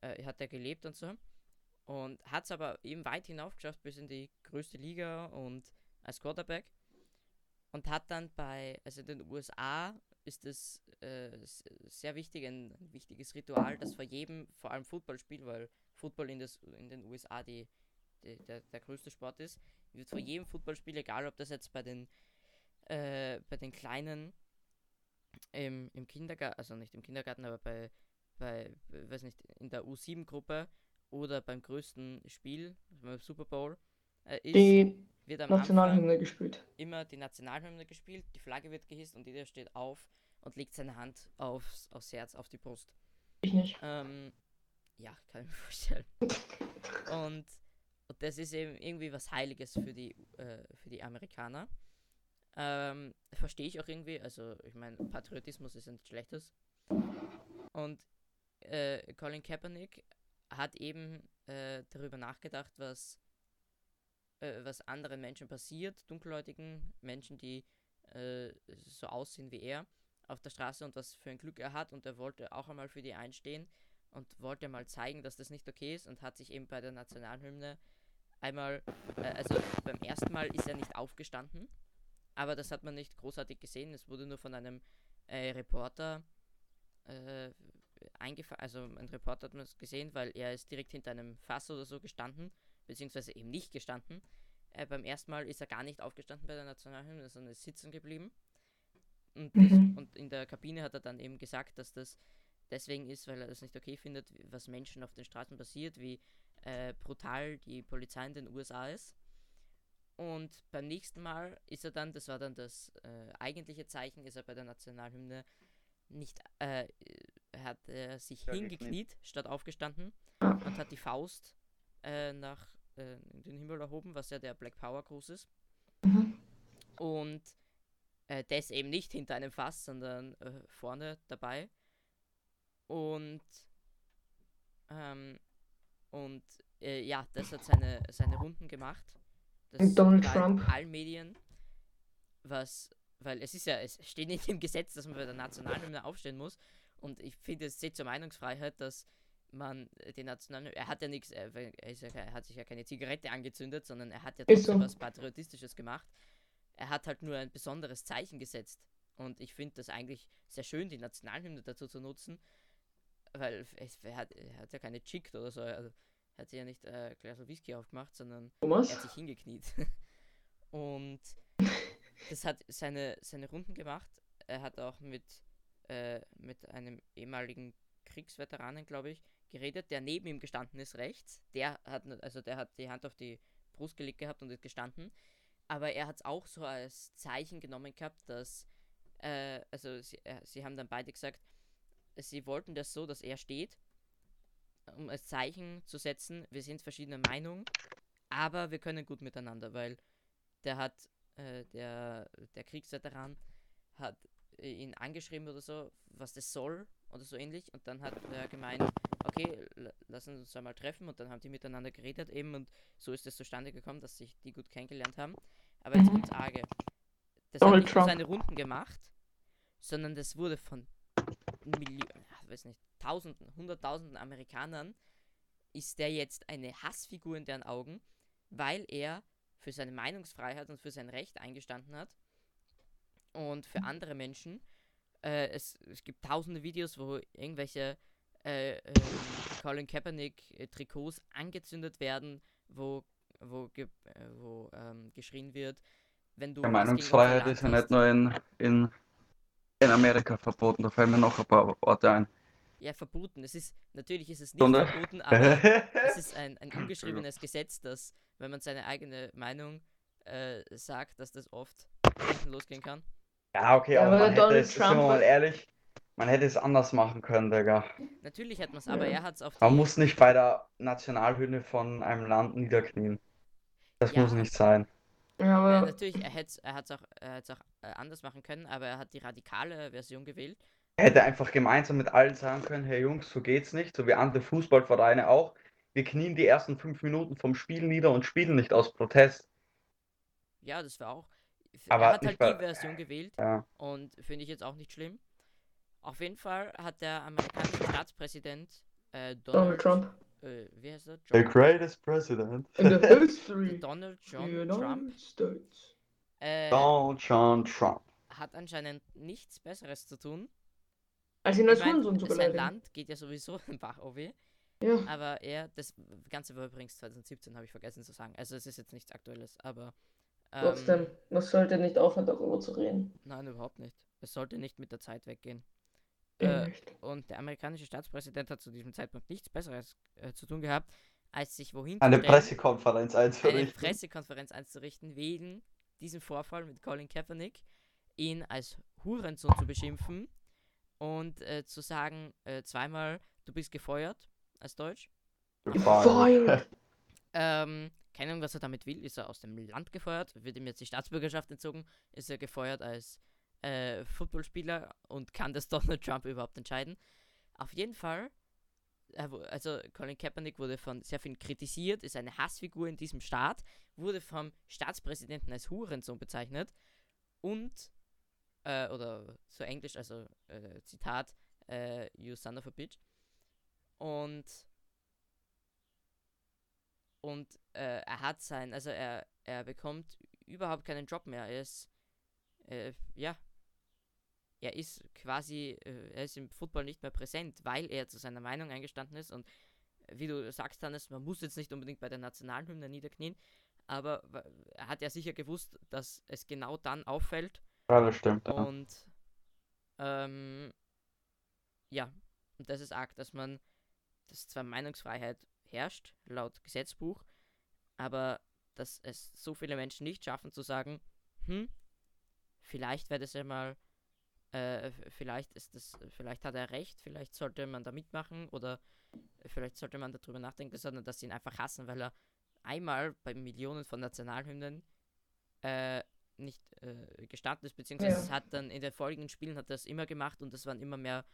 äh, hat er gelebt und so. Und hat es aber eben weit hinauf geschafft bis in die größte Liga und als Quarterback. Und hat dann bei also in den USA ist es äh, sehr wichtig, ein, ein wichtiges Ritual, das vor jedem, vor allem Footballspiel, weil Football in, das, in den USA die, die, der, der größte Sport ist, wird vor jedem Footballspiel, egal ob das jetzt bei den, äh, bei den Kleinen im, im Kindergarten, also nicht im Kindergarten, aber bei, bei, weiß nicht, in der U7-Gruppe oder beim größten Spiel, beim Super Bowl, äh, ist, Die wird am Anfang Nationalhymne gespielt. immer die Nationalhymne gespielt, die Flagge wird gehisst und jeder steht auf und legt seine Hand aufs, aufs Herz, auf die Brust. Ich nicht. Ähm, ja, kann ich mir vorstellen. <laughs> Und, und das ist eben irgendwie was Heiliges für die, äh, für die Amerikaner. Ähm, Verstehe ich auch irgendwie, also ich meine, Patriotismus ist nichts Schlechtes. Und äh, Colin Kaepernick hat eben äh, darüber nachgedacht, was, äh, was anderen Menschen passiert, dunkelhäutigen Menschen, die äh, so aussehen wie er auf der Straße und was für ein Glück er hat. Und er wollte auch einmal für die einstehen und wollte mal zeigen, dass das nicht okay ist und hat sich eben bei der Nationalhymne einmal, äh, also beim ersten Mal ist er nicht aufgestanden, aber das hat man nicht großartig gesehen, es wurde nur von einem äh, Reporter äh, eingefallen, also ein Reporter hat man es gesehen, weil er ist direkt hinter einem Fass oder so gestanden, beziehungsweise eben nicht gestanden. Äh, beim ersten Mal ist er gar nicht aufgestanden bei der Nationalhymne, sondern ist sitzen geblieben. Und, Mhm. und in der Kabine hat er dann eben gesagt, dass das deswegen ist, weil er das nicht okay findet, was Menschen auf den Straßen passiert, wie äh, brutal die Polizei in den USA ist. Und beim nächsten Mal ist er dann, das war dann das äh, eigentliche Zeichen, ist er bei der Nationalhymne nicht, äh, äh, hat er sich Ja, hingekniet, gekniet. statt aufgestanden und hat die Faust äh, nach äh, in den Himmel erhoben, was ja der Black Power Gruß ist. Mhm. Und äh, das eben nicht hinter einem Fass, sondern äh, vorne dabei. Und ähm, und äh, ja, das hat seine, seine Runden gemacht. Das Donald Trump. allen Medien, was, weil es ist ja, es steht nicht im Gesetz, dass man bei der Nationalhymne aufstehen muss. Und ich finde, es zählt zur Meinungsfreiheit, dass man den National... Er hat ja nichts... Er, er, ja, er hat sich ja keine Zigarette angezündet, sondern er hat ja trotzdem so. was Patriotistisches gemacht. Er hat halt nur ein besonderes Zeichen gesetzt. Und ich finde das eigentlich sehr schön, die Nationalhymne dazu zu nutzen, weil es, er, hat, er hat ja keine Chickt oder so. Also, hat sich ja nicht äh, Glas Whisky aufgemacht, sondern Thomas? er hat sich hingekniet. <laughs> Und das hat seine, seine Runden gemacht. Er hat auch mit, äh, mit einem ehemaligen Kriegsveteranen, glaube ich, geredet, der neben ihm gestanden ist, rechts. Der hat, also der hat die Hand auf die Brust gelegt gehabt und ist gestanden. Aber er hat es auch so als Zeichen genommen gehabt, dass, äh, also sie, äh, sie haben dann beide gesagt, sie wollten das so, dass er steht, um als Zeichen zu setzen, wir sind verschiedener Meinung, aber wir können gut miteinander, weil der hat, äh, der, der Kriegsveteran hat äh, ihn angeschrieben oder so, was das soll oder so ähnlich und dann hat er gemeint, okay, l- lassen uns einmal treffen und dann haben die miteinander geredet eben und so ist es zustande gekommen, dass sich die gut kennengelernt haben. Aber jetzt kommt's arge. Das Donald hat nicht nur Trump. seine Runden gemacht, sondern das wurde von Millionen, weiß nicht, Tausenden, Hunderttausenden Amerikanern ist der jetzt eine Hassfigur in deren Augen, weil er für seine Meinungsfreiheit und für sein Recht eingestanden hat. Und für andere Menschen, äh, es, es gibt tausende Videos, wo irgendwelche äh, ähm, Colin Kaepernick äh, Trikots angezündet werden, wo, wo, ge äh, wo ähm, geschrien wird, wenn du Ja, Meinungsfreiheit ist ja nicht nur in, in, in Amerika verboten, da fallen mir noch ein paar Orte ein. Ja, verboten. Es ist, natürlich ist es nicht Sondern- verboten, aber <laughs> es ist ein, ein ungeschriebenes Gesetz, dass, wenn man seine eigene Meinung äh, sagt, dass das oft losgehen kann. ja, okay, aber aber man hätte es, Trump wir mal ehrlich, man hätte es anders machen können, Digga. Natürlich hat man es, aber Ja. er hat es auf Man muss nicht bei der Nationalhymne von einem Land niederknien. Das Ja. muss nicht sein. Ja, Ja, aber natürlich, er hätte es er hat's auch, er auch äh, anders machen können, aber er hat die radikale Version gewählt. Er hätte einfach gemeinsam mit allen sagen können, hey Jungs, so geht's nicht, so wie andere Fußballvereine auch. Wir knien die ersten fünf Minuten vom Spiel nieder und spielen nicht aus Protest. Ja, das war auch. Aber er hat halt die Version gewählt Ja. und finde ich jetzt auch nicht schlimm. Auf jeden Fall hat der amerikanische Staatspräsident äh, Donald Donald, Trump. Äh, wie heißt er? The John, greatest president. In the <laughs> history. Donald the John United Trump States. äh, Donald John Trump. hat anscheinend nichts Besseres zu tun. Als ihn Ich als mein, Hurensohn zu sein beleidigen. Land geht ja sowieso im Bach auf. Ja. Aber er, das Ganze war übrigens 2017, habe ich vergessen zu sagen. Also es ist jetzt nichts Aktuelles, aber ähm, Trotzdem, man sollte nicht aufhören, darüber zu reden. nein, überhaupt nicht. Es sollte nicht mit der Zeit weggehen. Eh Äh. Und der amerikanische Staatspräsident hat zu diesem Zeitpunkt nichts Besseres äh, zu tun gehabt, als sich wohin Eine Pressekonferenz eine einzurichten. Pressekonferenz einzurichten wegen diesem Vorfall mit Colin Kaepernick, ihn als Hurensohn zu beschimpfen und äh, zu sagen äh, zweimal, du bist gefeuert als Deutsch. Gefeuert. <laughs> Ähm, keine Ahnung, was er damit will. Ist er aus dem Land gefeuert? Wird ihm jetzt die Staatsbürgerschaft entzogen? Ist er gefeuert als äh, Footballspieler und kann das <laughs> Donald Trump überhaupt entscheiden? Auf jeden Fall, er, also Colin Kaepernick wurde von sehr vielen kritisiert, ist eine Hassfigur in diesem Staat, wurde vom Staatspräsidenten als Hurensohn bezeichnet und, äh, oder so englisch, also äh, Zitat, äh, you son of a bitch. Und und äh, er hat sein, also er, er bekommt überhaupt keinen Job mehr. Er ist, äh, ja, er ist quasi, äh, er ist im Football nicht mehr präsent, weil er zu seiner Meinung eingestanden ist. Und wie du sagst, Hannes, man muss jetzt nicht unbedingt bei der Nationalhymne niederknien, aber er hat ja sicher gewusst, dass es genau dann auffällt. Ja, das stimmt. Ja. Und ähm, ja, und das ist arg, dass man, dass zwar Meinungsfreiheit herrscht, laut Gesetzbuch, aber dass es so viele Menschen nicht schaffen zu sagen, hm, vielleicht wäre das ja mal, äh, vielleicht ist das, vielleicht hat er recht, vielleicht sollte man da mitmachen oder vielleicht sollte man darüber nachdenken, sondern dass sie ihn einfach hassen, weil er einmal bei Millionen von Nationalhymnen äh, nicht äh, gestanden ist, beziehungsweise Ja. es hat dann in den folgenden Spielen hat er es immer gemacht und es waren immer mehr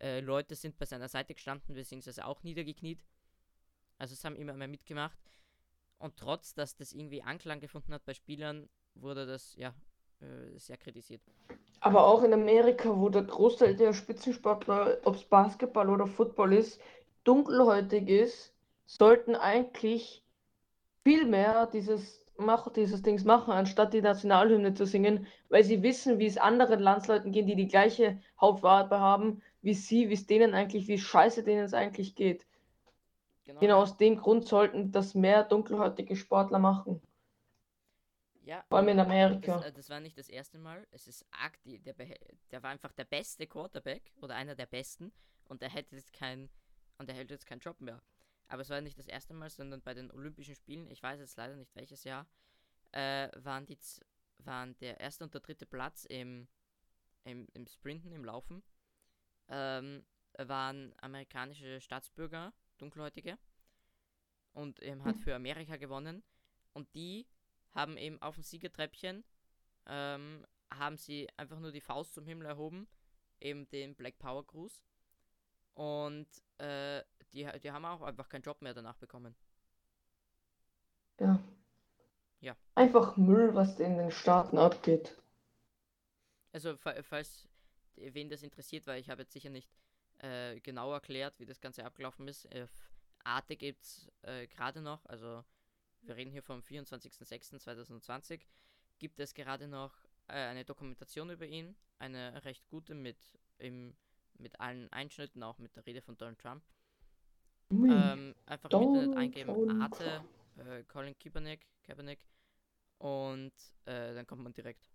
äh, Leute sind bei seiner Seite gestanden, beziehungsweise auch niedergekniet. Also es haben immer mehr mitgemacht. Und trotz, dass das irgendwie Anklang gefunden hat bei Spielern, wurde das ja äh, sehr kritisiert. Aber auch in Amerika, wo der Großteil der Spitzensportler, ob es Basketball oder Football ist, dunkelhäutig ist, sollten eigentlich viel mehr dieses, mach, dieses Dings machen, anstatt die Nationalhymne zu singen, weil sie wissen, wie es anderen Landsleuten geht, die die gleiche Hautfarbe haben, wie sie, wie es denen eigentlich, wie scheiße denen es eigentlich geht. Genau. Genau aus dem Grund sollten das mehr dunkelhäutige Sportler machen. Ja, Vor allem in das, Amerika. äh, das war nicht das erste Mal. Es ist arg, die, der, der war einfach der beste Quarterback oder einer der besten und er hätte jetzt kein und er hält jetzt keinen Job mehr. Aber es war nicht das erste Mal, sondern bei den Olympischen Spielen, ich weiß jetzt leider nicht welches Jahr, äh, waren die waren der erste und der dritte Platz im, im, im Sprinten, im Laufen, ähm, waren amerikanische Staatsbürger, dunkelhäutige, und ähm, hat für Amerika gewonnen. Und die haben eben auf dem Siegertreppchen ähm, haben sie einfach nur die Faust zum Himmel erhoben, eben den Black Power Gruß. Und äh, die, die haben auch einfach keinen Job mehr danach bekommen. Ja. Ja. Einfach Müll, was in den Staaten abgeht. Also fa- falls wen das interessiert, weil ich habe jetzt sicher nicht äh, genau erklärt, wie das Ganze abgelaufen ist. Auf Arte gibt es äh, gerade noch, also wir reden hier vom 24.06.2020, gibt es gerade noch äh, eine Dokumentation über ihn, eine recht gute mit, im, mit allen Einschnitten, auch mit der Rede von Donald Trump. Ähm, einfach im Internet Donald eingeben. Arte, äh, Colin Kaepernick, Kaepernick und äh, dann kommt man direkt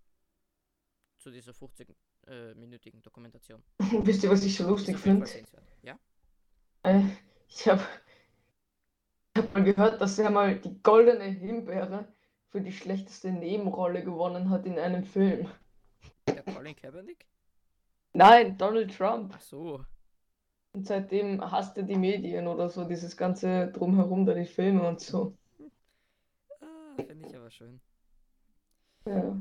zu dieser 50-minütigen Dokumentation. <laughs> Wisst ihr, was ich so lustig finde? Ja? Äh, ich habe hab mal gehört, dass er mal die goldene Himbeere für die schlechteste Nebenrolle gewonnen hat in einem Film. Der Colin Kaepernick? Nein, Donald Trump. Ach so. Und seitdem hasst er die Medien oder so, dieses ganze Drumherum, da die Filme und so. Ah, finde ich aber schön. Ja.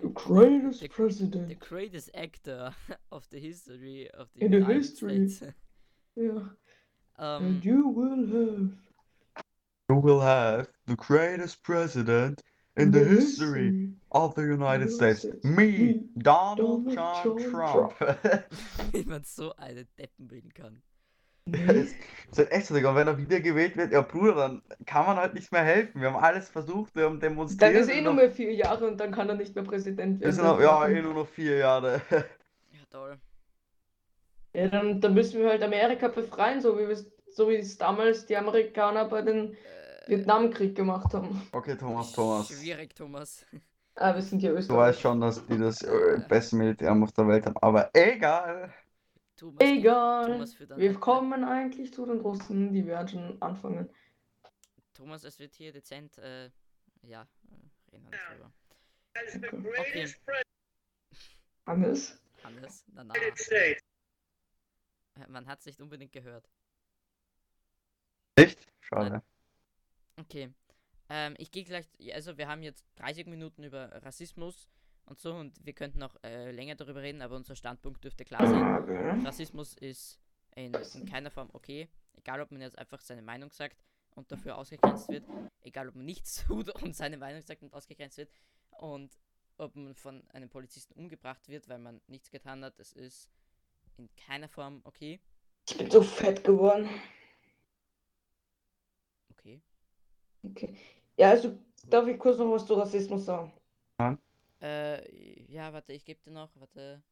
The greatest The- president. The greatest actor <laughs> of the history of the In the history. States. <laughs> Ja. ähm, And you will have You will have the greatest president in the history of the United States. Me, Donald John Trump. wie <laughs> man so einen Deppen bilden kann. Es ist halt echt so, Digga, und wenn er wiedergewählt wird, ja Bruder, dann kann man halt nicht mehr helfen. Wir haben alles versucht, wir haben Dann demonstriert. ist eh nur noch- mehr vier Jahre und dann kann er nicht mehr Präsident werden. noch, ja, eh nur noch vier Jahre. <laughs> Ja, toll. Ja, dann, dann müssen wir halt Amerika befreien, so wie es- so wie es damals die Amerikaner bei den Äh, Vietnamkrieg gemacht haben. Okay, Thomas, Thomas. Schwierig, Thomas. Ah, wir sind ja Du Österreich. weißt schon, dass die das äh, beste Militär auf der Welt haben, aber egal. Thomas, Egal. Thomas Wir kommen eigentlich zu den Russen, die werden schon anfangen. Thomas, es wird hier dezent, äh, ja, äh, reden wir nicht drüber. Okay. Okay, Hannes? Hannes, na na. States. Äh, Man hat es nicht unbedingt gehört. Echt? Schade. Okay. Ähm, ich gehe gleich, also wir haben jetzt 30 Minuten über Rassismus und so und wir könnten noch äh, länger darüber reden, aber unser Standpunkt dürfte klar sein. Rassismus ist in, in keiner Form okay, egal ob man jetzt einfach seine Meinung sagt und dafür ausgegrenzt wird, egal ob man nichts <laughs> tut und seine Meinung sagt und ausgegrenzt wird und ob man von einem Polizisten umgebracht wird, weil man nichts getan hat, das ist in keiner Form okay. Ich bin so fett geworden. Okay. Okay. Ja, also darf ich kurz noch was zu Rassismus sagen? Äh, ja, warte, ich gebe dir noch, warte.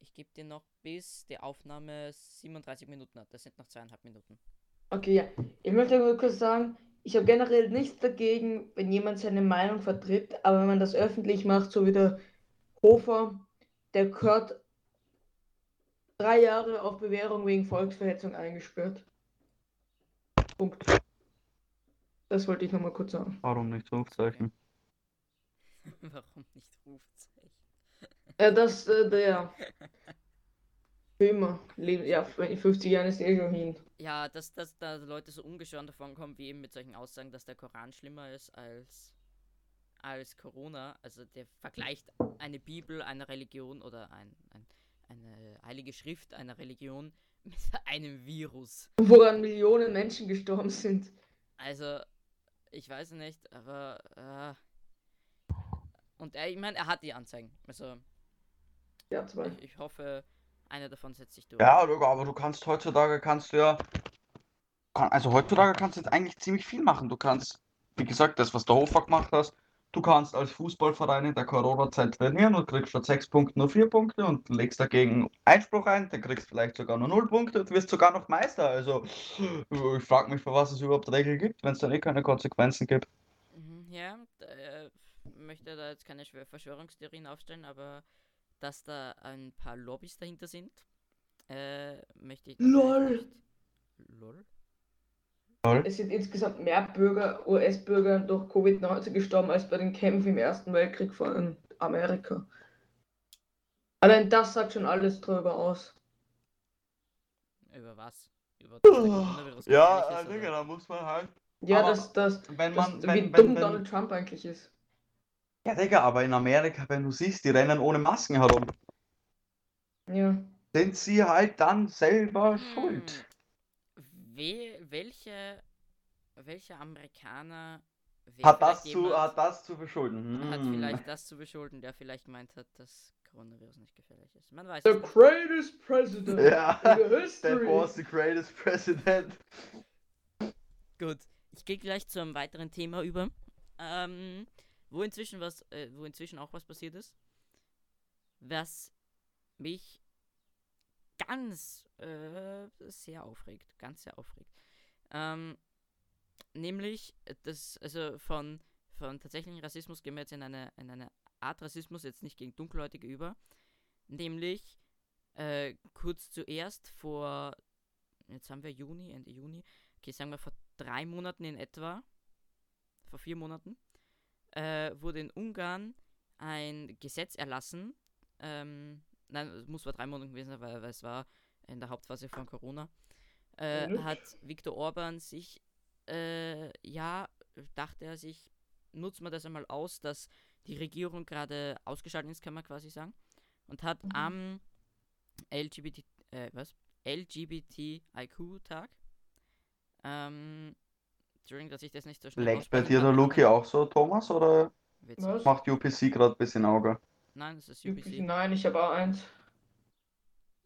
Ich gebe dir noch bis die Aufnahme 37 Minuten hat. Das sind noch zweieinhalb Minuten. Okay, ja. Ich möchte nur kurz sagen, ich habe generell nichts dagegen, wenn jemand seine Meinung vertritt, aber wenn man das öffentlich macht, so wie der Hofer, der gehört drei Jahre auf Bewährung wegen Volksverhetzung eingesperrt. Punkt. Das wollte ich nochmal kurz sagen. Warum nicht Rufzeichen? <laughs> Warum nicht Rufzeichen? Äh, das, äh, der. <laughs> Immer. Ja, in 50 Jahren ist eh schon hin. Ja, dass, dass da Leute so ungeschoren davon kommen, wie eben mit solchen Aussagen, dass der Koran schlimmer ist als, als Corona. Also der vergleicht eine Bibel einer Religion oder ein, ein, eine heilige Schrift einer Religion mit einem Virus. Woran Millionen Menschen gestorben sind. Also, ich weiß nicht, aber äh, Und er, ich meine, er hat die Anzeigen. Also Ja, zwei. ich, ich hoffe, einer davon setzt sich durch. Ja, aber du kannst heutzutage kannst du ja. kann- Also heutzutage kannst du jetzt eigentlich ziemlich viel machen. Du kannst, wie gesagt, das, was der Hofer gemacht hast, du kannst als Fußballverein in der Corona-Zeit trainieren und kriegst statt sechs Punkte nur vier Punkte und legst dagegen Einspruch ein, dann kriegst vielleicht sogar nur null Punkte und wirst sogar noch Meister. Also ich frage mich, für was es überhaupt Regeln gibt, wenn es dann eh keine Konsequenzen gibt. Mhm, ja, äh, möchte da jetzt keine Schwör- Verschwörungstheorien aufstellen, aber dass da ein paar Lobbys dahinter sind, äh, möchte ich. Lol. Nicht. Lol? Es sind insgesamt mehr Bürger, US-Bürger durch Covid-19 gestorben als bei den Kämpfen im Ersten Weltkrieg von Amerika. Allein das sagt schon alles drüber aus. Über was? Über das Coronavirus Ja, äh, Digga, da muss man halt. Ja, dass das, Wenn das man, wie wenn, dumm wenn, wenn, Donald Trump eigentlich ist. ja, Digga, aber in Amerika, wenn du siehst, die rennen ohne Masken herum, Ja. sind sie halt dann selber Hm. schuld. We welche, welche Amerikaner wäre Hat das, zu, hat das zu verschulden? hat Hm. vielleicht das zu beschulden, der vielleicht gemeint hat, dass Coronavirus nicht gefährlich ist. Man weiß The es nicht. greatest president Ja, in the that history. was the greatest president. Gut, ich gehe gleich zu einem weiteren Thema über, ähm, wo inzwischen was, äh, wo inzwischen auch was passiert ist, was mich ganz äh, sehr aufregt, ganz sehr aufregt. Ähm, nämlich äh, das, also von von tatsächlichen Rassismus gehen wir jetzt in eine in eine Art Rassismus jetzt nicht gegen Dunkelhäutige über, nämlich äh, kurz zuerst vor, jetzt haben wir Juni, Ende Juni, okay, sagen wir vor drei Monaten in etwa, vor vier Monaten, äh, wurde in Ungarn ein Gesetz erlassen. Ähm, nein, es muss vor drei Monaten gewesen sein, weil, weil es war in der Hauptphase von Corona. Äh, Mhm. hat Viktor Orban sich, äh, ja, dachte er sich, nutzt man das einmal aus, dass die Regierung gerade ausgeschaltet ist, kann man quasi sagen, und hat Mhm. am LGBT, äh, was? LGBTIQ-Tag. Ähm, Entschuldigung, dass ich das nicht so schnell Leckt bei dir der Luki auch so, Thomas, oder. Was? macht UPC gerade ein bisschen Auge? Nein, das ist UPC. Nein, ich habe auch eins.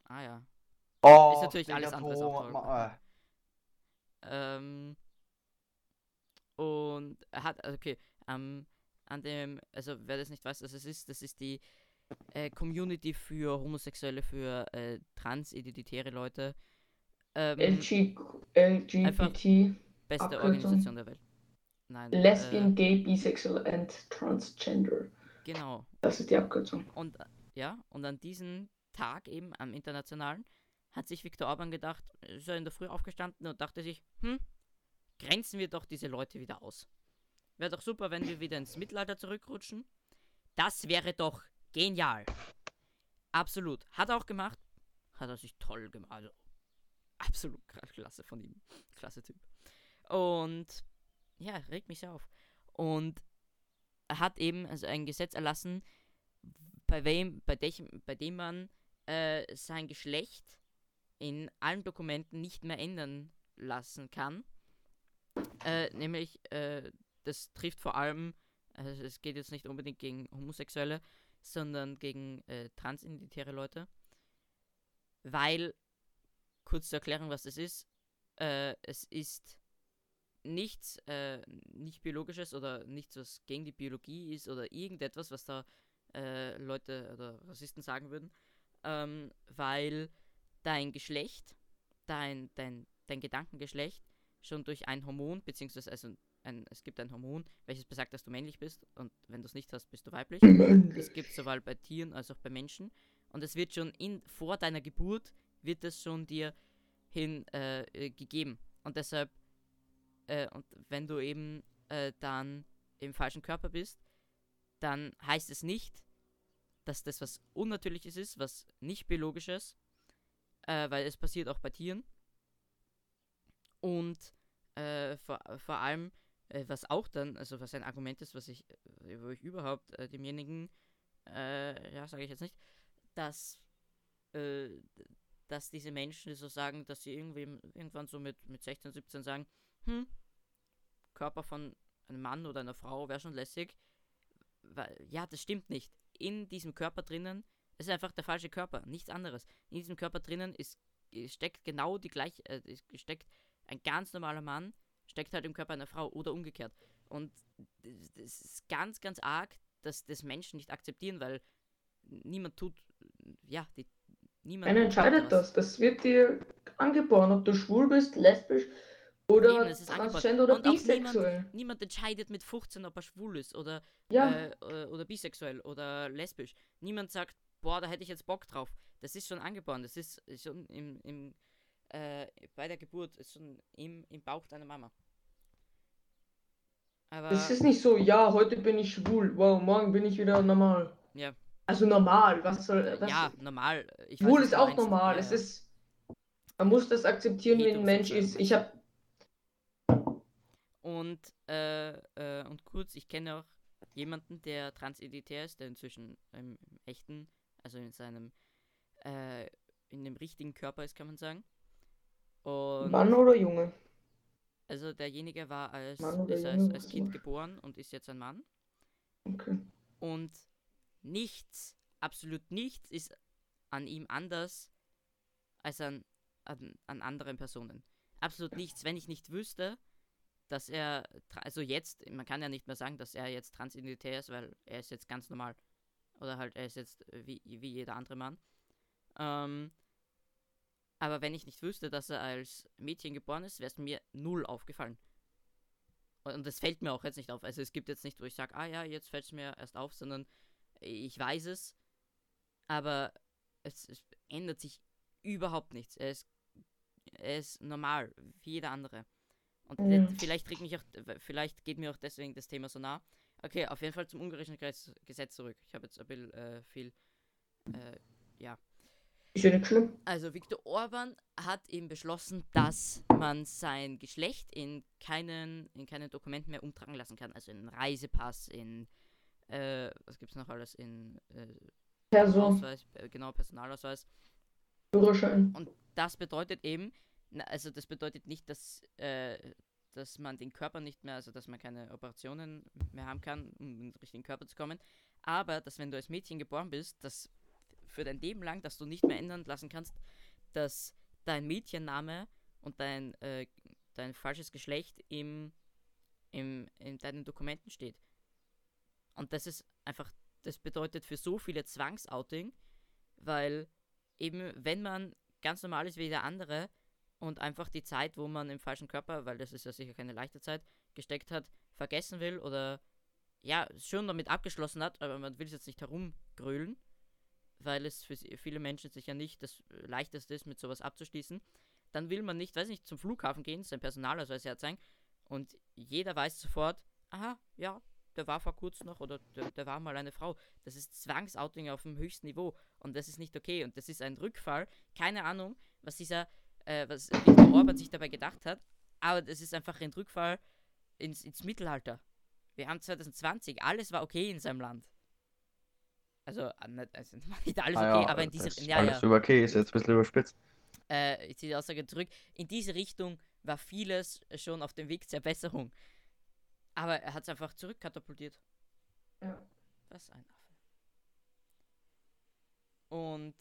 Ah ja. Oh, Ist natürlich alles andere, ist auch toll. Ma- äh, Ähm, und er hat, also okay, ähm, an dem, also wer das nicht weiß, was es ist, das ist die äh, Community für Homosexuelle, für äh, transidentitäre Leute. Ähm, LG, LGBT, beste Abkürzung. Organisation der Welt. Nein. Lesbian, Gay, Bisexual and Transgender. Genau. Das ist die Abkürzung. Und ja, und an diesem Tag eben, am internationalen, hat sich Viktor Orban gedacht, ist er in der Früh aufgestanden und dachte sich, hm, grenzen wir doch diese Leute wieder aus. Wäre doch super, wenn wir wieder ins Mittelalter zurückrutschen. Das wäre doch genial. Absolut. Hat er auch gemacht. Hat er sich toll gemacht. Also, absolut <laughs> klasse von ihm. Klasse Typ. Und ja, regt mich sehr auf. Und hat eben also ein Gesetz erlassen, bei wem, bei dem, bei dem man äh, sein Geschlecht in allen Dokumenten nicht mehr ändern lassen kann. Äh, nämlich, äh, das trifft vor allem, also es geht jetzt nicht unbedingt gegen Homosexuelle, sondern gegen äh, transidentitäre Leute. Weil, kurz zur Erklärung, was das ist, äh, es ist nichts, äh, nicht biologisches oder nichts, was gegen die Biologie ist oder irgendetwas, was da äh, Leute oder Rassisten sagen würden, ähm, weil dein Geschlecht, dein, dein, dein Gedankengeschlecht schon durch ein Hormon, beziehungsweise also ein, es gibt ein Hormon, welches besagt, dass du männlich bist und wenn du es nicht hast, bist du weiblich. Das gibt es sowohl bei Tieren als auch bei Menschen. Und es wird schon in, vor deiner Geburt, wird es schon dir hin äh, äh, gegeben. Und deshalb, äh, und wenn du eben äh, dann im falschen Körper bist, dann heißt es nicht, dass das was Unnatürliches ist, was nicht Biologisches, äh, weil es passiert auch bei Tieren. Und äh, vor, vor allem, äh, was auch dann, also was ein Argument ist, was ich, äh, wo ich überhaupt demjenigen, ja, sage ich jetzt nicht, dass, dass diese Menschen so sagen, dass sie irgendwie irgendwann so mit, mit 16, 17 sagen, hm, Körper von einem Mann oder einer Frau wäre schon lässig, weil, ja, das stimmt nicht. In diesem Körper drinnen ist einfach der falsche Körper, nichts anderes. In diesem Körper drinnen ist, steckt genau die gleiche, äh, steckt ein ganz normaler Mann, steckt halt im Körper einer Frau oder umgekehrt. Und das ist ganz, ganz arg, dass das Menschen nicht akzeptieren, weil niemand tut, ja, die, niemand. Einer entscheidet das. Das wird dir angeboren, ob du schwul bist, lesbisch oder Eben, es ist transgender oder Und auch bisexuell. Niemand entscheidet mit 15, ob er schwul ist oder, Ja, äh, äh, oder bisexuell oder lesbisch. Niemand sagt, boah, da hätte ich jetzt Bock drauf. Das ist schon angeboren. Das ist schon im, im, äh, bei der Geburt, ist schon im, im Bauch deiner Mama. Aber es ist nicht so, ja, heute bin ich schwul, wow, morgen bin ich wieder normal. Ja. Also normal, was soll, was, ja, normal. Ich weiß, schwul was ist auch normal. Ja, Es ist, man muss das akzeptieren, wie ein Mensch ist. Ich habe Und, äh, äh, und kurz, ich kenne auch jemanden, der transidentitär ist, der inzwischen im, im echten, also in seinem, äh, in dem richtigen Körper ist, kann man sagen. Und Mann oder Junge. also derjenige war als, ist als, als Kind geboren und ist jetzt ein Mann. Okay. Und nichts, absolut nichts ist an ihm anders als an, an, an anderen Personen. Absolut nichts. Wenn ich nicht wüsste, dass er, also jetzt, man kann ja nicht mehr sagen, dass er jetzt transidentitär ist, weil er ist jetzt ganz normal. Oder halt, er ist jetzt äh, wie, wie jeder andere Mann. Ähm, aber wenn ich nicht wüsste, dass er als Mädchen geboren ist, wäre es mir null aufgefallen. Und das fällt mir auch jetzt nicht auf. Also es gibt jetzt nicht, wo ich sage, ah ja, jetzt fällt es mir erst auf, sondern ich weiß es, aber es, es ändert sich überhaupt nichts. Er ist, er ist normal, wie jeder andere. Und Ja. das- vielleicht mich auch, vielleicht geht mir auch deswegen das Thema so nah. Okay, auf jeden Fall zum ungarischen Gesetz, zurück. Ich habe jetzt ein bisschen äh, viel. Äh, Ist ja nicht schlimm. also Viktor Orban hat eben beschlossen, dass man sein Geschlecht in keinen, in keinen Dokumenten mehr umtragen lassen kann. Also in Reisepass, in äh, was gibt's noch alles, in äh, Person, Ausweis, äh, genau, Personalausweis. Führerschein. Und das bedeutet eben, also das bedeutet nicht, dass, äh, dass man den Körper nicht mehr, also dass man keine Operationen mehr haben kann, um in den richtigen Körper zu kommen, aber dass wenn du als Mädchen geboren bist, dass für dein Leben lang, dass du nicht mehr ändern lassen kannst, dass dein Mädchenname und dein, äh, dein falsches Geschlecht im, im, in deinen Dokumenten steht. Und das ist einfach, das bedeutet für so viele Zwangsouting, weil eben, wenn man ganz normal ist wie der andere und einfach die Zeit, wo man im falschen Körper, weil das ist ja sicher keine leichte Zeit, gesteckt hat, vergessen will oder ja, schon damit abgeschlossen hat, aber man will es jetzt nicht herumgrölen, weil es für viele Menschen sicher nicht das leichteste ist, mit sowas abzuschließen, dann will man nicht, weiß nicht, zum Flughafen gehen, sein Personalausweis herzeigen und jeder weiß sofort, aha, ja, der war vor kurzem noch oder der, der war mal eine Frau. Das ist Zwangsouting auf dem höchsten Niveau und das ist nicht okay und das ist ein Rückfall. Keine Ahnung, was dieser, äh, was Viktor Orban sich dabei gedacht hat, aber das ist einfach ein Rückfall ins, ins Mittelalter. Wir haben 2020, alles war okay in seinem Land. Also, äh, nicht, also <laughs> nicht alles Ah okay, ja, aber in diese, das ja, alles ja, okay, ist jetzt ein bisschen überspitzt. äh, ich ziehe die Aussage zurück. In diese Richtung war vieles schon auf dem Weg zur Besserung. Aber er hat es einfach zurückkatapultiert. Ja. Was ein Affe. Und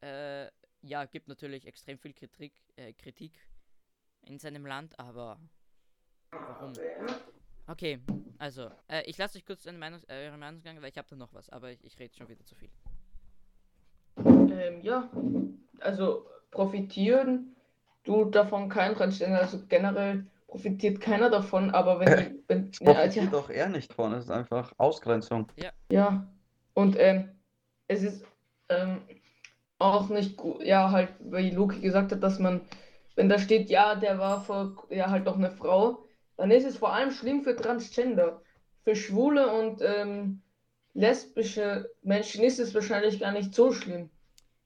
äh, ja, gibt natürlich extrem viel Kritik, äh, Kritik in seinem Land, aber warum? Okay, also, äh, ich lasse euch kurz eine Meinung, äh, eure Meinung sagen, weil ich habe da noch was, aber ich, ich rede schon wieder zu viel. Ähm, ja, also profitieren tut davon kein Transgender, also generell profitiert keiner davon, aber wenn, <laughs> wenn Es ja, profitiert ja, auch er nicht von, es ist einfach Ausgrenzung. ja, und ähm, es ist ähm, auch nicht gut, ja, halt, wie Loki gesagt hat, dass man, wenn da steht, ja, der war vor, ja, halt doch eine Frau, dann ist es vor allem schlimm für Transgender. Für schwule und ähm, lesbische Menschen ist es wahrscheinlich gar nicht so schlimm.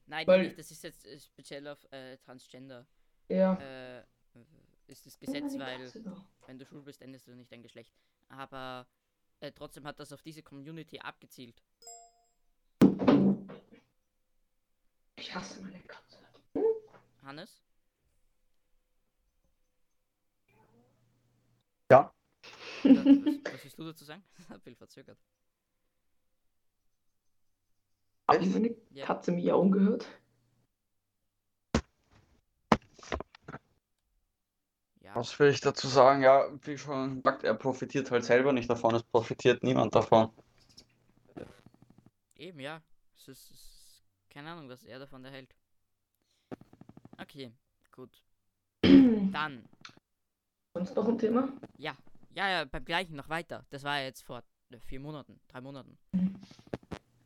Nein, Weil- nicht, das ist jetzt speziell auf äh, Transgender. Ja. Äh, ist das Gesetz, weil wenn du schwul bist, änderst du nicht dein Geschlecht. Aber äh, trotzdem hat das auf diese Community abgezielt. Ich hasse meine Katze. Hannes? Ja. Was, was willst du dazu sagen? <laughs> Hab viel verzögert. Haben wir eine Ja. Katze miauen gehört? Ja, Was will ich dazu sagen? Ja, wie schon gesagt, er profitiert halt selber nicht davon, es profitiert niemand davon. eben, ja. Es ist, es ist keine Ahnung, was er davon erhält. Okay, gut. <clears throat> Dann, Sonst noch ein Thema? ja, ja, ja, beim gleichen noch weiter. Das war ja jetzt vor äh, vier Monaten, drei Monaten. Mhm.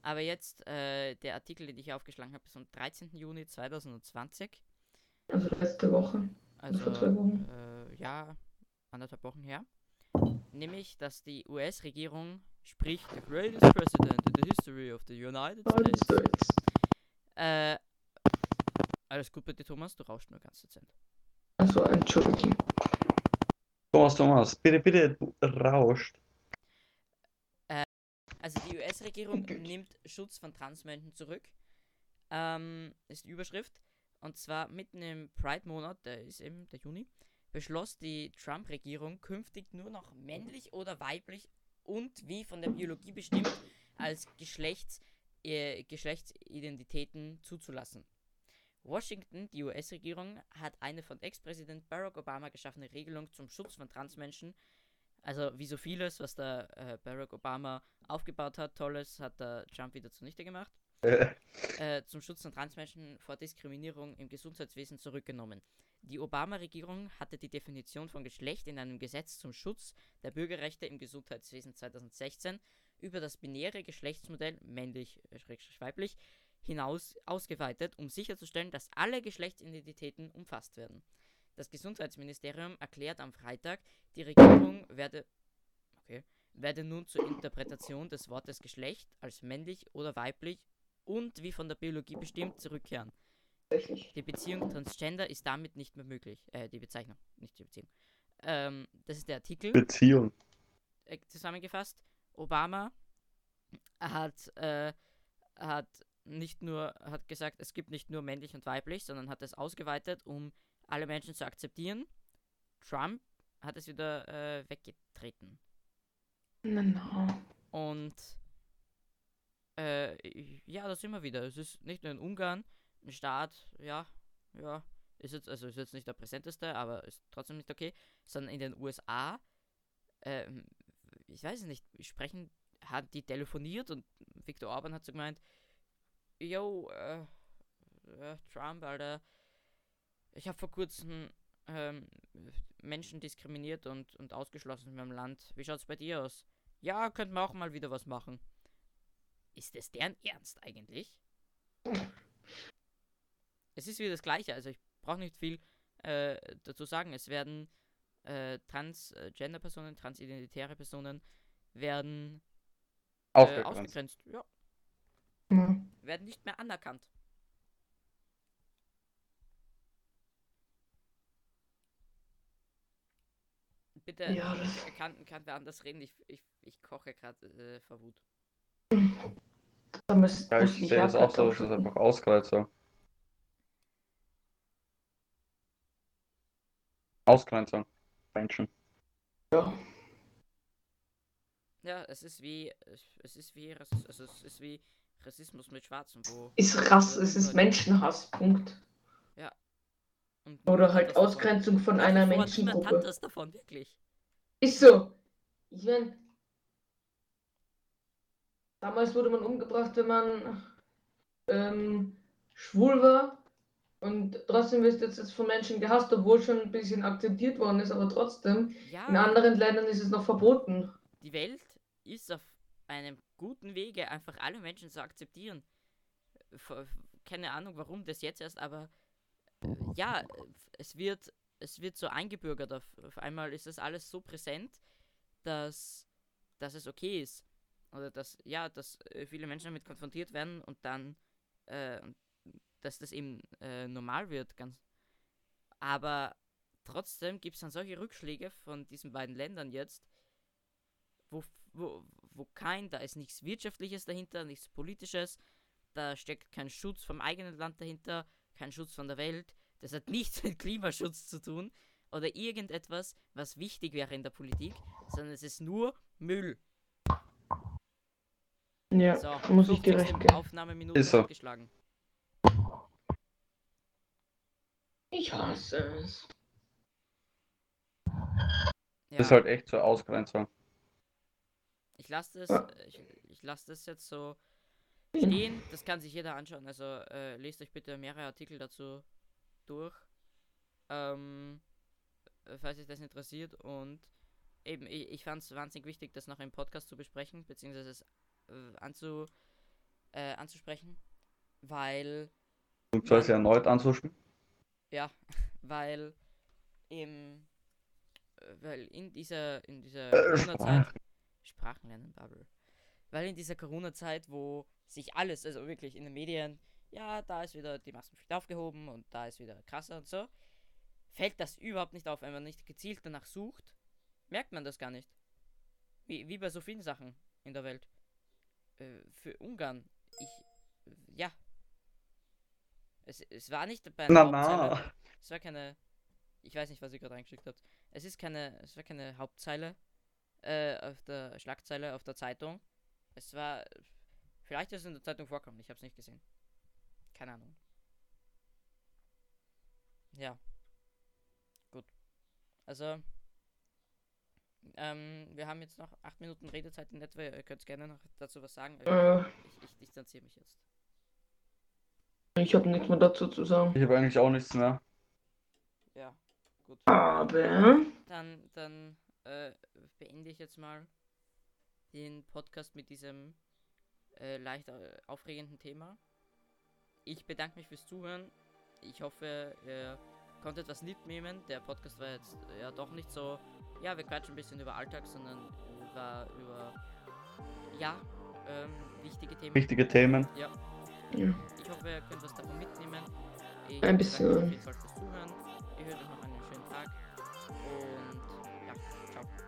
Aber jetzt, äh, der Artikel, den ich aufgeschlagen habe, ist am 13. Juni 2020. Also letzte Woche. Also, vor zwei Wochen. äh, ja, anderthalb Wochen her. Nämlich, dass die US-Regierung, sprich, the greatest president in the history of the United United States. Äh, alles gut bei dir, Thomas? Du rauschst nur ganz dezent. Also Entschuldigung. Thomas, Thomas, bitte, bitte, du rauscht. Also die US-Regierung Gut. nimmt Schutz von Transmenschen zurück. Ähm, ist die Überschrift. Und zwar mitten im Pride-Monat, der ist eben der Juni, beschloss die Trump-Regierung künftig nur noch männlich oder weiblich und wie von der Biologie bestimmt als Geschlechts, äh, Geschlechtsidentitäten zuzulassen. Washington, die US-Regierung, hat eine von Ex-Präsident Barack Obama geschaffene Regelung zum Schutz von Transmenschen also wie so vieles, was der äh, Barack Obama aufgebaut hat, tolles, hat der Trump wieder zunichte gemacht, <laughs> äh, zum Schutz von Transmenschen vor Diskriminierung im Gesundheitswesen zurückgenommen. Die Obama-Regierung hatte die Definition von Geschlecht in einem Gesetz zum Schutz der Bürgerrechte im Gesundheitswesen 2016 über das binäre Geschlechtsmodell männlich, äh, schrägstrich weiblich hinaus ausgeweitet, um sicherzustellen, dass alle Geschlechtsidentitäten umfasst werden. Das Gesundheitsministerium erklärt am Freitag, die Regierung werde, okay, werde nun zur Interpretation des Wortes Geschlecht als männlich oder weiblich und wie von der Biologie bestimmt zurückkehren. Die Beziehung Transgender ist damit nicht mehr möglich. Äh, die Bezeichnung, nicht die Beziehung. Ähm, das ist der Artikel Beziehung. äh, zusammengefasst, Obama hat, äh, hat nicht nur, hat gesagt, es gibt nicht nur männlich und weiblich, sondern hat es ausgeweitet, um alle Menschen zu akzeptieren. Trump hat es wieder äh, weggetreten. Na, na. Und äh, ja, da sind wir wieder. Es ist nicht nur in Ungarn ein Staat, ja, ja, ist jetzt, also ist jetzt nicht der präsenteste, aber ist trotzdem nicht okay, sondern in den USA, ähm, ich weiß es nicht, sprechen, hat die telefoniert und Viktor Orban hat so gemeint, yo, äh, äh, Trump, Alter, ich habe vor kurzem ähm, Menschen diskriminiert und, und ausgeschlossen in meinem Land. Wie schaut's bei dir aus? Ja, könnten wir auch mal wieder was machen. Ist es deren Ernst eigentlich? Es ist wieder das Gleiche, also ich brauche nicht viel äh, dazu sagen. Es werden äh, Transgender-Personen, transidentitäre Personen werden äh, Ausgegrenzt. ausgegrenzt. Ja, Ja. werden nicht mehr anerkannt. Bitte, Ja, das- kann, kann wer anders reden? Ich, ich, ich koche gerade äh, vor Wut. Da müsst, Ja, ich ich sehe das auch so, das ist einfach Ausgrenzung. Ausgrenzung. Menschen. Ja. Ja, es ist wie, es, ist wie, Rass- also es ist wie Rassismus mit Schwarzen, wo Ist Rass, Ja, es ist. Menschenhass, Punkt. und Oder halt was davon. Ausgrenzung von einer vor, Niemand hat Menschengruppe. das davon, wirklich. Ist so. Ich mein, damals wurde man umgebracht, wenn man ähm, schwul war. Und trotzdem wirst du jetzt, jetzt von Menschen gehasst, obwohl schon ein bisschen akzeptiert worden ist, aber trotzdem. Ja, In anderen Ländern ist es noch verboten. die Welt ist auf einem guten Wege, einfach alle Menschen zu akzeptieren. Keine Ahnung, warum das jetzt erst, aber äh, ja, es wird, es wird so eingebürgert. Auf, auf einmal ist das alles so präsent, dass, dass es okay ist. Oder dass, ja, dass äh, viele Menschen damit konfrontiert werden und dann, äh, und dass das eben äh, normal wird. Ganz. Aber trotzdem gibt es dann solche Rückschläge von diesen beiden Ländern jetzt, wo, wo, wo kein, da ist nichts Wirtschaftliches dahinter, nichts Politisches, da steckt kein Schutz vom eigenen Land dahinter, kein Schutz von der Welt, das hat <laughs> nichts mit Klimaschutz zu tun oder irgendetwas, was wichtig wäre in der Politik, sondern es ist nur Müll. Ja, So, muss ich dir 50. recht geben. Aufnahmeminute Ist so. abgeschlagen. Ich hasse es. Ja, Ist halt echt so Ausgrenzung. ich lasse das, Ja. ich, ich lasse das jetzt so stehen. Das kann sich jeder anschauen. Also äh, lest euch bitte mehrere Artikel dazu durch, ähm, äh, falls euch das interessiert. Und eben, ich, ich fand es wahnsinnig wichtig, das noch im Podcast zu besprechen, beziehungsweise es äh, anzu, äh, anzusprechen, weil Beziehungsweise erneut anzuspielen. Ja, <laughs> weil im äh, weil in dieser in dieser Äh, Corona-Zeit Sprachen lernen Bubble. Weil in dieser Corona-Zeit, wo sich alles, also wirklich in den Medien, ja, da ist wieder die Maskenpflicht aufgehoben und da ist wieder krasser und so, fällt das überhaupt nicht auf, wenn man nicht gezielt danach sucht, merkt man das gar nicht. Wie, wie bei so vielen Sachen in der Welt. Äh, für Ungarn, ich, ja. Es, es war nicht bei Na, Hauptzeile- na. es war keine. Ich weiß nicht, was ihr gerade eingeschickt habt. Es ist keine. Es war keine Hauptzeile äh, auf der Schlagzeile auf der Zeitung. Es war. Vielleicht ist es in der Zeitung vorkommen. Ich habe es nicht gesehen. Keine Ahnung. Ja. Gut. Also. Ähm, wir haben jetzt noch acht Minuten Redezeit in etwa. Ihr könnt gerne noch dazu was sagen. Äh, Ich, ich distanziere mich jetzt. Ich habe nichts mehr dazu zu sagen. Ich habe eigentlich auch nichts mehr. Ja. Gut. Aber Dann, dann äh, beende ich jetzt mal den Podcast mit diesem äh, leicht äh, aufregenden Thema. Ich bedanke mich fürs Zuhören. Ich hoffe, ihr konntet was mitnehmen. Der Podcast war jetzt äh, ja doch nicht so, ja, wir quatschen ein bisschen über Alltag, sondern war über, ja, ähm, wichtige Themen. Wichtige Themen. ja, ja. Ich hoffe, ihr könnt was davon mitnehmen. Ich Ein bisschen. Danke auf jeden Fall fürs Zuhören. Ihr hört euch noch einen schönen Tag. Und ja, ciao.